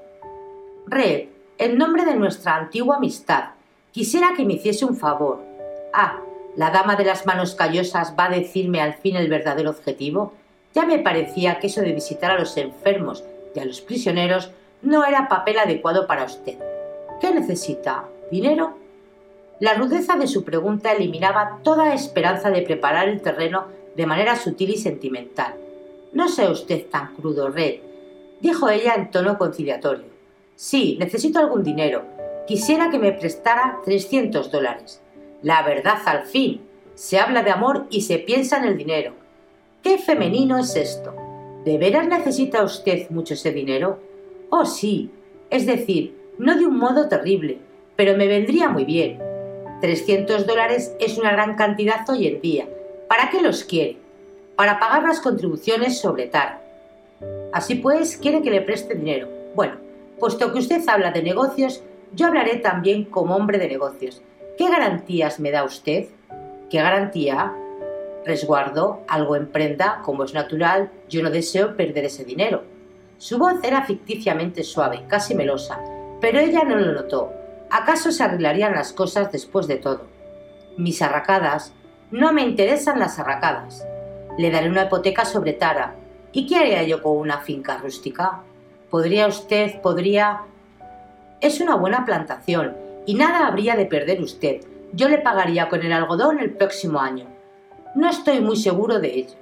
Red, en nombre de nuestra antigua amistad, quisiera que me hiciese un favor. Ah, la dama de las manos callosas va a decirme al fin el verdadero objetivo. Ya me parecía que eso de visitar a los enfermos y a los prisioneros no era papel adecuado para usted. ¿Qué necesita? ¿Dinero? La rudeza de su pregunta eliminaba toda esperanza de preparar el terreno de manera sutil y sentimental. No sea usted tan crudo, Red, dijo ella en tono conciliatorio. Sí, necesito algún dinero. Quisiera que me prestara 300 dólares. La verdad al fin. se habla de amor y se piensa en el dinero. ¿Qué femenino es esto? ¿De veras necesita usted mucho ese dinero? Oh, sí. Es decir, no de un modo terrible, pero me vendría muy bien. 300 dólares es una gran cantidad hoy en día. ¿Para qué los quiere? Para pagar las contribuciones sobre Tara. Así pues, quiere que le preste dinero. Bueno, puesto que usted habla de negocios, yo hablaré también como hombre de negocios. ¿Qué garantías me da usted? ¿Qué garantía? Resguardo, algo emprenda, como es natural, yo no deseo perder ese dinero. Su voz era ficticiamente suave, casi melosa, pero ella no lo notó. ¿Acaso se arreglarían las cosas después de todo? Mis arracadas. No me interesan las arracadas. Le daré una hipoteca sobre Tara. ¿Y qué haría yo con una finca rústica? Podría usted, podría... Es una buena plantación, y nada habría de perder usted. Yo le pagaría con el algodón el próximo año. No estoy muy seguro de ello.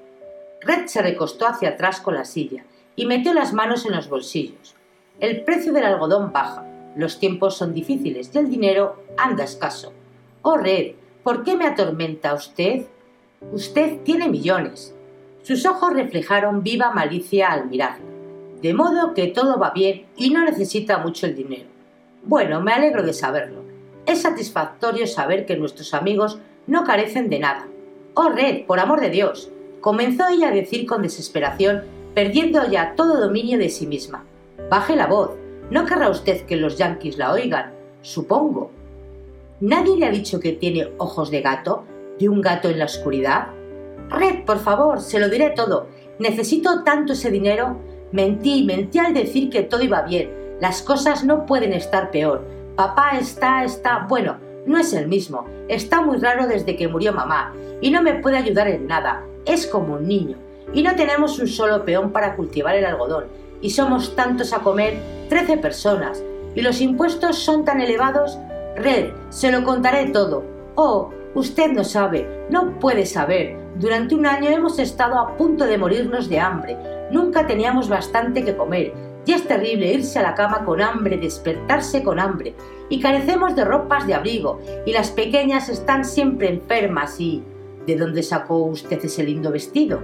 Red se recostó hacia atrás con la silla y metió las manos en los bolsillos. El precio del algodón baja, los tiempos son difíciles y el dinero anda escaso. Oh, Red, ¿por qué me atormenta usted? Usted tiene millones. Sus ojos reflejaron viva malicia al mirarla. De modo que todo va bien y no necesita mucho el dinero. Bueno, me alegro de saberlo. Es satisfactorio saber que nuestros amigos no carecen de nada. Oh, Red, por amor de Dios. Comenzó ella a decir con desesperación, perdiendo ya todo dominio de sí misma. Baje la voz. ¿No querrá usted que los yanquis la oigan? Supongo. ¿Nadie le ha dicho que tiene ojos de gato? ¿De un gato en la oscuridad? Red, por favor, se lo diré todo. Necesito tanto ese dinero. Mentí, mentí al decir que todo iba bien. Las cosas no pueden estar peor. Papá está, está, bueno, no es el mismo. Está muy raro desde que murió mamá y no me puede ayudar en nada. Es como un niño. Y no tenemos un solo peón para cultivar el algodón. Y somos tantos a comer, trece personas. Y los impuestos son tan elevados. Red, se lo contaré todo. Oh, usted no sabe, no puede saber. Durante un año hemos estado a punto de morirnos de hambre. Nunca teníamos bastante que comer. Y es terrible irse a la cama con hambre, despertarse con hambre. Y carecemos de ropas de abrigo. Y las pequeñas están siempre enfermas y... ¿De dónde sacó usted ese lindo vestido?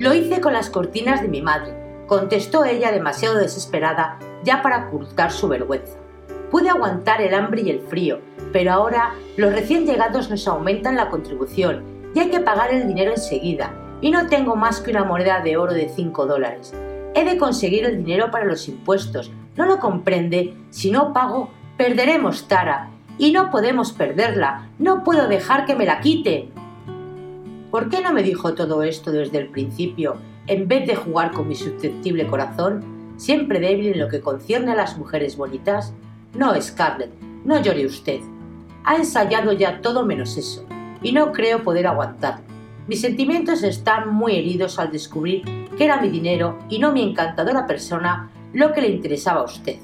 Lo hice con las cortinas de mi madre, contestó ella demasiado desesperada ya para ocultar su vergüenza. Pude aguantar el hambre y el frío, pero ahora los recién llegados nos aumentan la contribución y hay que pagar el dinero enseguida, y no tengo más que una moneda de oro de 5 dólares. He de conseguir el dinero para los impuestos. ¿No lo comprende? Si no pago, perderemos Tara. Y no podemos perderla. No puedo dejar que me la quite. ¿Por qué no me dijo todo esto desde el principio, en vez de jugar con mi susceptible corazón, siempre débil en lo que concierne a las mujeres bonitas? No, Scarlett, no llore usted. Ha ensayado ya todo menos eso, y no creo poder aguantarlo. Mis sentimientos están muy heridos al descubrir que era mi dinero y no mi encantadora persona lo que le interesaba a usted.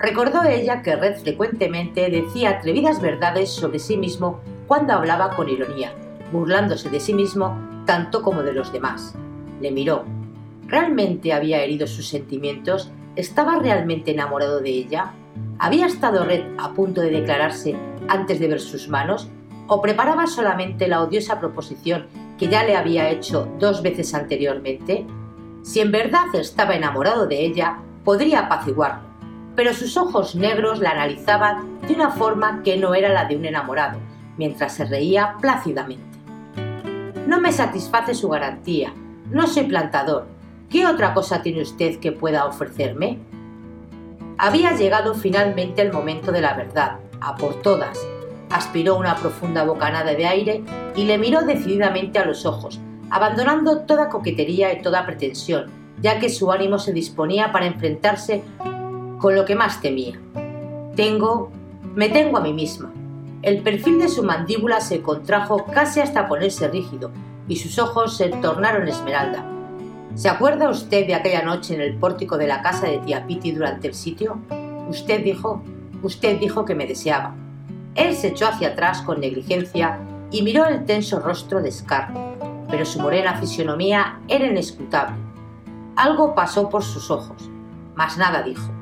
Recordó ella que Red frecuentemente decía atrevidas verdades sobre sí mismo cuando hablaba con ironía, burlándose de sí mismo tanto como de los demás. Le miró. ¿Realmente había herido sus sentimientos? ¿Estaba realmente enamorado de ella? ¿Había estado Red a punto de declararse antes de ver sus manos? ¿O preparaba solamente la odiosa proposición que ya le había hecho dos veces anteriormente? Si en verdad estaba enamorado de ella, podría apaciguarlo, pero sus ojos negros la analizaban de una forma que no era la de un enamorado, mientras se reía plácidamente. No me satisface su garantía. No soy plantador. ¿Qué otra cosa tiene usted que pueda ofrecerme? Había llegado finalmente el momento de la verdad, a por todas. Aspiró una profunda bocanada de aire y le miró decididamente a los ojos, abandonando toda coquetería y toda pretensión, ya que su ánimo se disponía para enfrentarse con lo que más temía. Tengo, me tengo a mí misma, el perfil de su mandíbula se contrajo casi hasta ponerse rígido y sus ojos se tornaron esmeralda. ¿Se acuerda usted de aquella noche en el pórtico de la casa de tía Piti durante el sitio? Usted dijo, usted dijo que me deseaba. Él se echó hacia atrás con negligencia y miró el tenso rostro de Scar, pero su morena fisionomía era inescrutable. Algo pasó por sus ojos, mas nada dijo.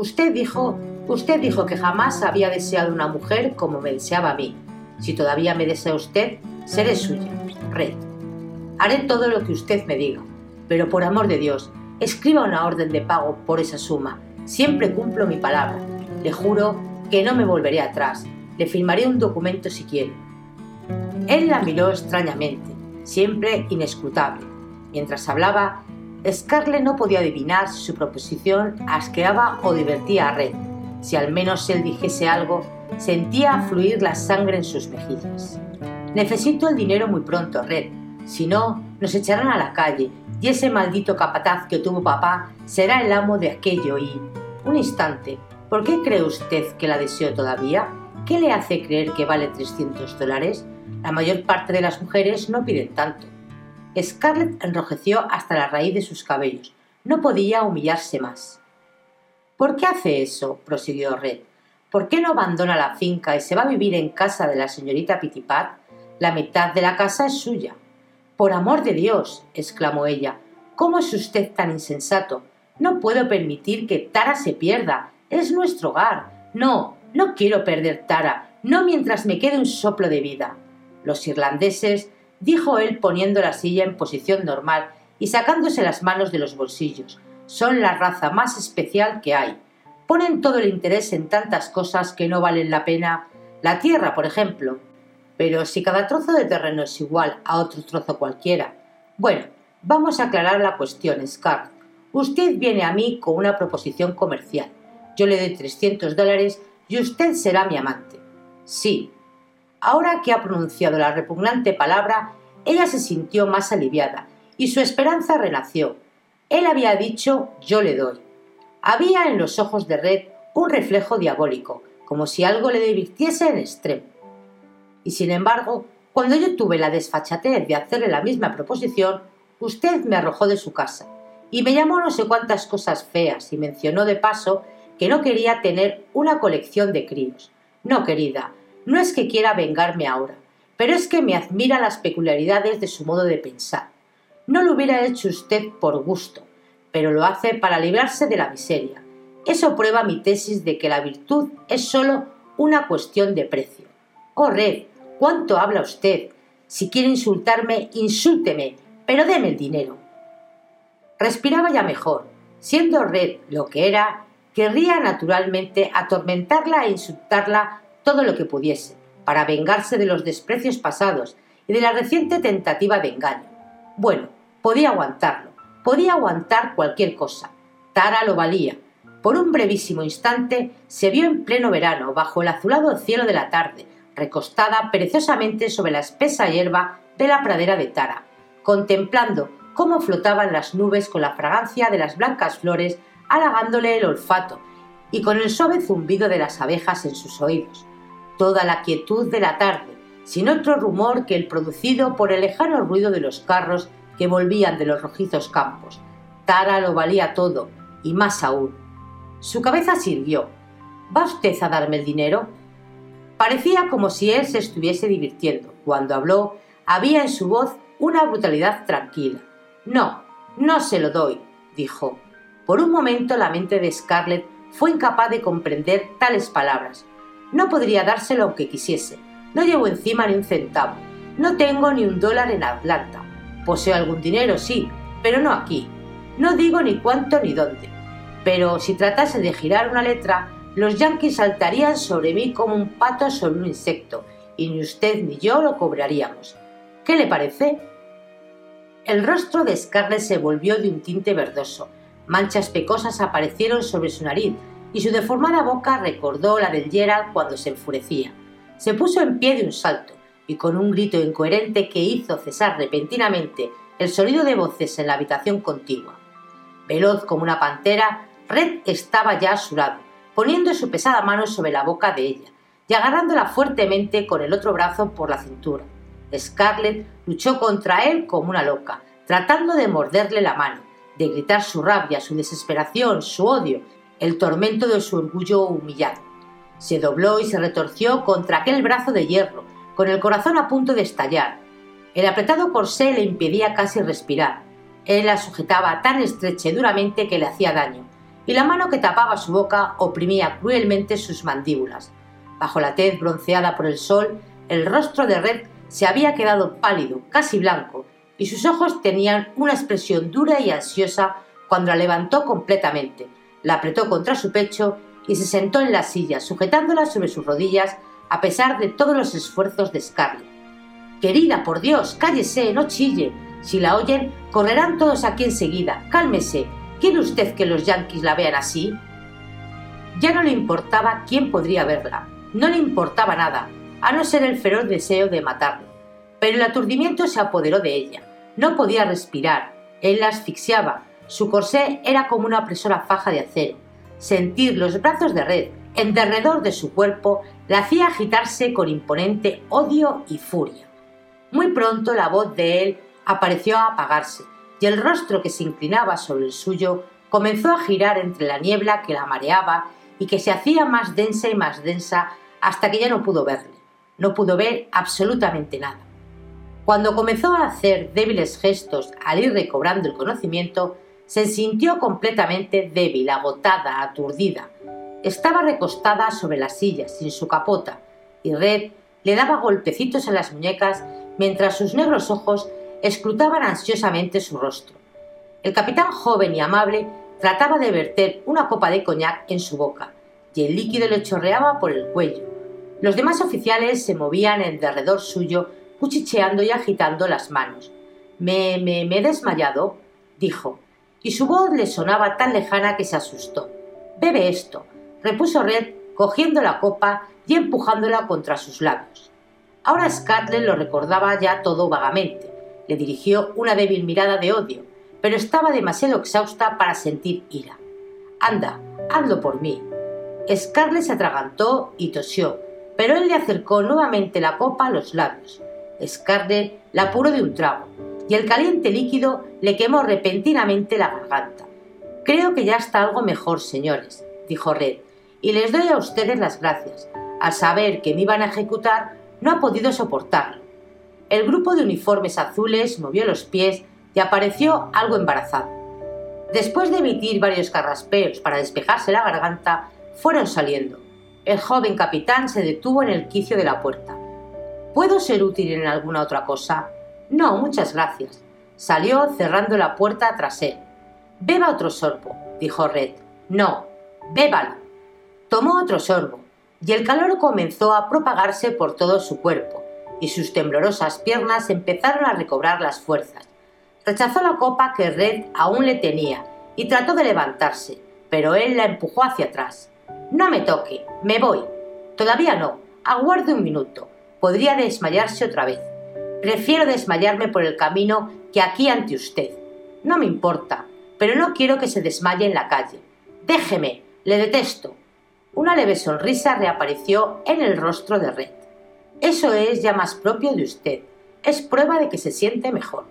Usted dijo Usted dijo que jamás había deseado una mujer como me deseaba a mí. Si todavía me desea usted, seré suya, Red. Haré todo lo que usted me diga, pero por amor de Dios, escriba una orden de pago por esa suma. Siempre cumplo mi palabra. Le juro que no me volveré atrás. Le firmaré un documento si quiere. Él la miró extrañamente, siempre inescrutable. Mientras hablaba, Scarlett no podía adivinar si su proposición asqueaba o divertía a Red. Si al menos él dijese algo, sentía fluir la sangre en sus mejillas. Necesito el dinero muy pronto, Red. Si no, nos echarán a la calle y ese maldito capataz que tuvo papá será el amo de aquello y... Un instante, ¿por qué cree usted que la deseo todavía? ¿Qué le hace creer que vale 300 dólares? La mayor parte de las mujeres no piden tanto. Scarlett enrojeció hasta la raíz de sus cabellos. No podía humillarse más. ¿Por qué hace eso? prosiguió Red. ¿Por qué no abandona la finca y se va a vivir en casa de la señorita Pitipat? La mitad de la casa es suya. Por amor de Dios, exclamó ella, ¿cómo es usted tan insensato? No puedo permitir que Tara se pierda. Es nuestro hogar. No, no quiero perder Tara, no mientras me quede un soplo de vida. Los irlandeses dijo él poniendo la silla en posición normal y sacándose las manos de los bolsillos. Son la raza más especial que hay. Ponen todo el interés en tantas cosas que no valen la pena. La tierra, por ejemplo. Pero si cada trozo de terreno es igual a otro trozo cualquiera. Bueno, vamos a aclarar la cuestión, Scar. Usted viene a mí con una proposición comercial. Yo le doy 300 dólares y usted será mi amante. Sí, Ahora que ha pronunciado la repugnante palabra, ella se sintió más aliviada y su esperanza renació. Él había dicho yo le doy. Había en los ojos de Red un reflejo diabólico, como si algo le divirtiese en extremo. Y sin embargo, cuando yo tuve la desfachatez de hacerle la misma proposición, usted me arrojó de su casa y me llamó no sé cuántas cosas feas y mencionó de paso que no quería tener una colección de críos. No, querida, no es que quiera vengarme ahora, pero es que me admira las peculiaridades de su modo de pensar. No lo hubiera hecho usted por gusto, pero lo hace para librarse de la miseria. Eso prueba mi tesis de que la virtud es sólo una cuestión de precio. Oh, Red, ¿cuánto habla usted? Si quiere insultarme, insúlteme, pero deme el dinero. Respiraba ya mejor. Siendo Red lo que era, querría naturalmente atormentarla e insultarla todo lo que pudiese, para vengarse de los desprecios pasados y de la reciente tentativa de engaño. Bueno, podía aguantarlo, podía aguantar cualquier cosa. Tara lo valía. Por un brevísimo instante se vio en pleno verano, bajo el azulado cielo de la tarde, recostada perezosamente sobre la espesa hierba de la pradera de Tara, contemplando cómo flotaban las nubes con la fragancia de las blancas flores halagándole el olfato y con el suave zumbido de las abejas en sus oídos toda la quietud de la tarde, sin otro rumor que el producido por el lejano ruido de los carros que volvían de los rojizos campos. Tara lo valía todo, y más aún. Su cabeza sirvió. ¿Va usted a darme el dinero? Parecía como si él se estuviese divirtiendo. Cuando habló, había en su voz una brutalidad tranquila. No, no se lo doy, dijo. Por un momento la mente de Scarlett fue incapaz de comprender tales palabras, no podría dárselo aunque quisiese. No llevo encima ni un centavo. No tengo ni un dólar en Atlanta. Poseo algún dinero, sí, pero no aquí. No digo ni cuánto ni dónde. Pero si tratase de girar una letra, los yanquis saltarían sobre mí como un pato sobre un insecto, y ni usted ni yo lo cobraríamos. ¿Qué le parece? El rostro de Scarlett se volvió de un tinte verdoso. Manchas pecosas aparecieron sobre su nariz, y su deformada boca recordó la del Gerald cuando se enfurecía. Se puso en pie de un salto y con un grito incoherente que hizo cesar repentinamente el sonido de voces en la habitación contigua. Veloz como una pantera, Red estaba ya a su lado, poniendo su pesada mano sobre la boca de ella y agarrándola fuertemente con el otro brazo por la cintura. Scarlett luchó contra él como una loca, tratando de morderle la mano, de gritar su rabia, su desesperación, su odio, el tormento de su orgullo humillado. Se dobló y se retorció contra aquel brazo de hierro, con el corazón a punto de estallar. El apretado corsé le impedía casi respirar. Él la sujetaba tan estrecha duramente que le hacía daño, y la mano que tapaba su boca oprimía cruelmente sus mandíbulas. Bajo la tez bronceada por el sol, El rostro de Red se había quedado pálido, casi blanco, y sus ojos tenían una expresión dura y ansiosa cuando la levantó completamente, la apretó contra su pecho y se sentó en la silla, sujetándola sobre sus rodillas a pesar de todos los esfuerzos de Scarlett. Querida, por Dios, cállese, no chille. Si la oyen, correrán todos aquí enseguida. Cálmese. ¿Quiere usted que los yanquis la vean así? Ya no le importaba quién podría verla. No le importaba nada, a no ser el feroz deseo de matarlo. Pero el aturdimiento se apoderó de ella. No podía respirar. Él la asfixiaba. Su corsé era como una opresora faja de acero. Sentir los brazos de red en derredor de su cuerpo la hacía agitarse con imponente odio y furia. Muy pronto la voz de él apareció a apagarse y el rostro que se inclinaba sobre el suyo comenzó a girar entre la niebla que la mareaba y que se hacía más densa y más densa hasta que ya no pudo verle. No pudo ver absolutamente nada. Cuando comenzó a hacer débiles gestos al ir recobrando el conocimiento, se sintió completamente débil, agotada, aturdida. Estaba recostada sobre la silla, sin su capota, y Red le daba golpecitos en las muñecas mientras sus negros ojos escrutaban ansiosamente su rostro. El capitán joven y amable trataba de verter una copa de coñac en su boca, y el líquido le chorreaba por el cuello. Los demás oficiales se movían en derredor suyo, cuchicheando y agitando las manos. Me, me, me he desmayado, dijo, y su voz le sonaba tan lejana que se asustó. Bebe esto, repuso Red, cogiendo la copa y empujándola contra sus labios. Ahora Scarlett lo recordaba ya todo vagamente. Le dirigió una débil mirada de odio, pero estaba demasiado exhausta para sentir ira. Anda, hazlo por mí. Scarlett se atragantó y tosió, pero él le acercó nuevamente la copa a los labios. Scarlett la apuró de un trago, y el caliente líquido le quemó repentinamente la garganta. Creo que ya está algo mejor, señores, dijo Red, y les doy a ustedes las gracias. Al saber que me iban a ejecutar, no ha podido soportarlo. El grupo de uniformes azules movió los pies y apareció algo embarazado. Después de emitir varios carraspeos para despejarse la garganta, fueron saliendo. El joven capitán se detuvo en el quicio de la puerta. ¿Puedo ser útil en alguna otra cosa? No, muchas gracias. Salió cerrando la puerta tras él. Beba otro sorbo, dijo Red. No, bébalo. Tomó otro sorbo y el calor comenzó a propagarse por todo su cuerpo, y sus temblorosas piernas empezaron a recobrar las fuerzas. Rechazó la copa que Red aún le tenía y trató de levantarse, pero él la empujó hacia atrás. No me toque, me voy. Todavía no, aguarde un minuto. Podría desmayarse otra vez. Prefiero desmayarme por el camino que aquí ante usted. No me importa, pero no quiero que se desmaye en la calle. Déjeme, le detesto. Una leve sonrisa reapareció en el rostro de Red. Eso es ya más propio de usted. Es prueba de que se siente mejor.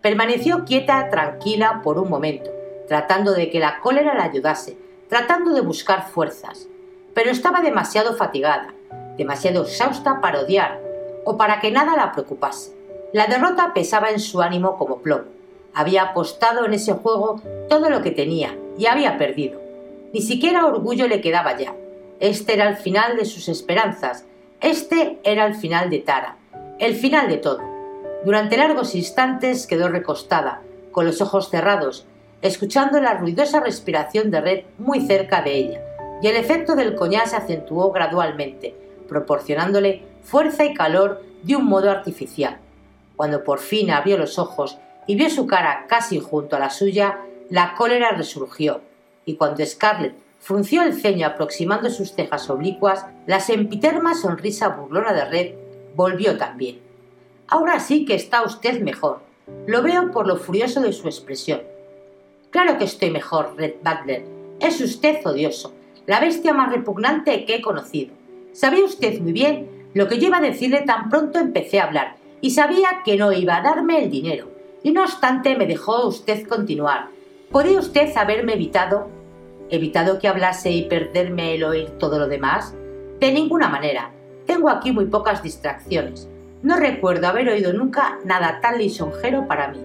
Permaneció quieta, tranquila por un momento, tratando de que la cólera la ayudase, tratando de buscar fuerzas. Pero estaba demasiado fatigada, demasiado exhausta para odiar o para que nada la preocupase. La derrota pesaba en su ánimo como plomo. Había apostado en ese juego todo lo que tenía y había perdido. Ni siquiera orgullo le quedaba ya. Este era el final de sus esperanzas. Este era el final de Tara. El final de todo. Durante largos instantes quedó recostada, con los ojos cerrados, escuchando la ruidosa respiración de Red muy cerca de ella, y el efecto del coñac se acentuó gradualmente, proporcionándole fuerza y calor de un modo artificial. Cuando por fin abrió los ojos y vio su cara casi junto a la suya, la cólera resurgió y cuando Scarlett frunció el ceño aproximando sus cejas oblicuas, la sempiterna sonrisa burlona de Red volvió también. Ahora sí que está usted mejor. Lo veo por lo furioso de su expresión. Claro que estoy mejor, Red Butler. Es usted odioso, la bestia más repugnante que he conocido. Sabía usted muy bien lo que yo iba a decirle tan pronto empecé a hablar, y sabía que no iba a darme el dinero. Y no obstante me dejó usted continuar, ¿Podría usted haberme evitado? ¿Evitado que hablase y perderme el oír todo lo demás? De ninguna manera. Tengo aquí muy pocas distracciones. No recuerdo haber oído nunca nada tan lisonjero para mí.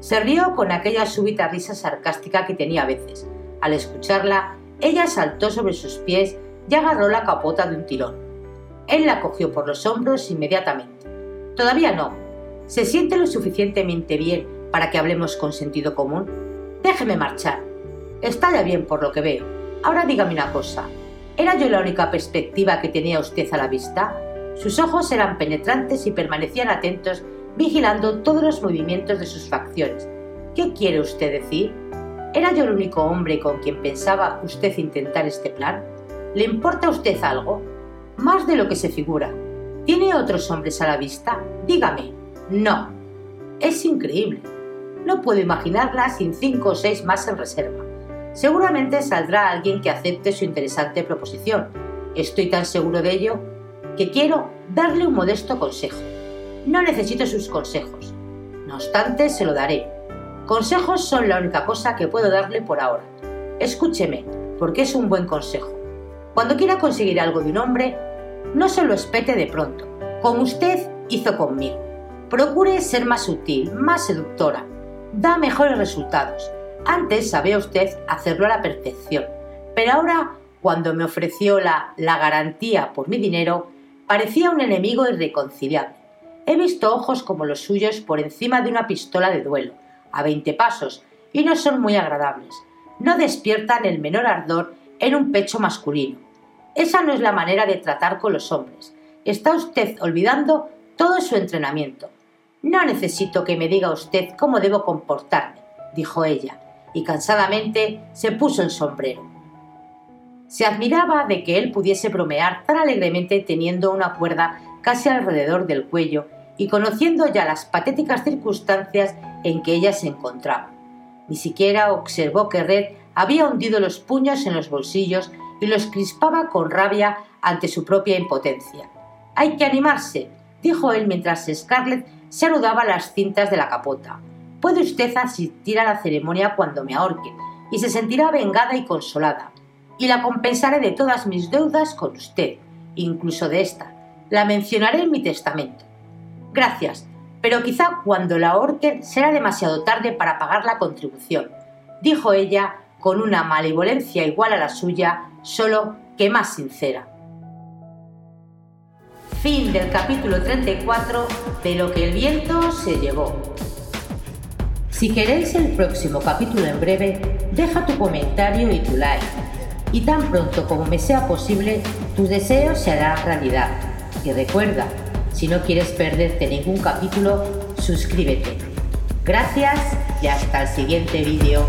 Se rió con aquella súbita risa sarcástica que tenía a veces. Al escucharla, ella saltó sobre sus pies y agarró la capota de un tirón. Él la cogió por los hombros inmediatamente. Todavía no. ¿Se siente lo suficientemente bien para que hablemos con sentido común? Déjeme marchar. Está ya bien por lo que veo. Ahora dígame una cosa. ¿Era yo la única perspectiva que tenía usted a la vista? Sus ojos eran penetrantes y permanecían atentos, vigilando todos los movimientos de sus facciones. ¿Qué quiere usted decir? ¿Era yo el único hombre con quien pensaba usted intentar este plan? ¿Le importa a usted algo? Más de lo que se figura. ¿Tiene otros hombres a la vista? Dígame. No. Es increíble. No puedo imaginarla sin cinco o seis más en reserva. Seguramente saldrá alguien que acepte su interesante proposición. Estoy tan seguro de ello que quiero darle un modesto consejo. No necesito sus consejos. No obstante, se lo daré. Consejos son la única cosa que puedo darle por ahora. Escúcheme, porque es un buen consejo. Cuando quiera conseguir algo de un hombre, no se lo espete de pronto, como usted hizo conmigo. Procure ser más sutil, más seductora. Da mejores resultados. Antes sabía usted hacerlo a la perfección, pero ahora, cuando me ofreció la, la garantía por mi dinero, parecía un enemigo irreconciliable. He visto ojos como los suyos por encima de una pistola de duelo, a veinte pasos, y no son muy agradables. No despiertan el menor ardor en un pecho masculino. Esa no es la manera de tratar con los hombres. Está usted olvidando todo su entrenamiento. No necesito que me diga usted cómo debo comportarme, dijo ella, y cansadamente se puso el sombrero. Se admiraba de que él pudiese bromear tan alegremente teniendo una cuerda casi alrededor del cuello y conociendo ya las patéticas circunstancias en que ella se encontraba. Ni siquiera observó que Red había hundido los puños en los bolsillos y los crispaba con rabia ante su propia impotencia. Hay que animarse, dijo él mientras Scarlett se anudaba las cintas de la capota. Puede usted asistir a la ceremonia cuando me ahorque, y se sentirá vengada y consolada. Y la compensaré de todas mis deudas con usted, incluso de esta. La mencionaré en mi testamento. Gracias, pero quizá cuando la ahorquen será demasiado tarde para pagar la contribución, dijo ella con una malevolencia igual a la suya, solo que más sincera. Fin del capítulo 34 de Lo que el viento se llevó. Si queréis el próximo capítulo en breve, deja tu comentario y tu like. Y tan pronto como me sea posible, tus deseos se harán realidad. Y recuerda, si no quieres perderte ningún capítulo, suscríbete. Gracias y hasta el siguiente vídeo.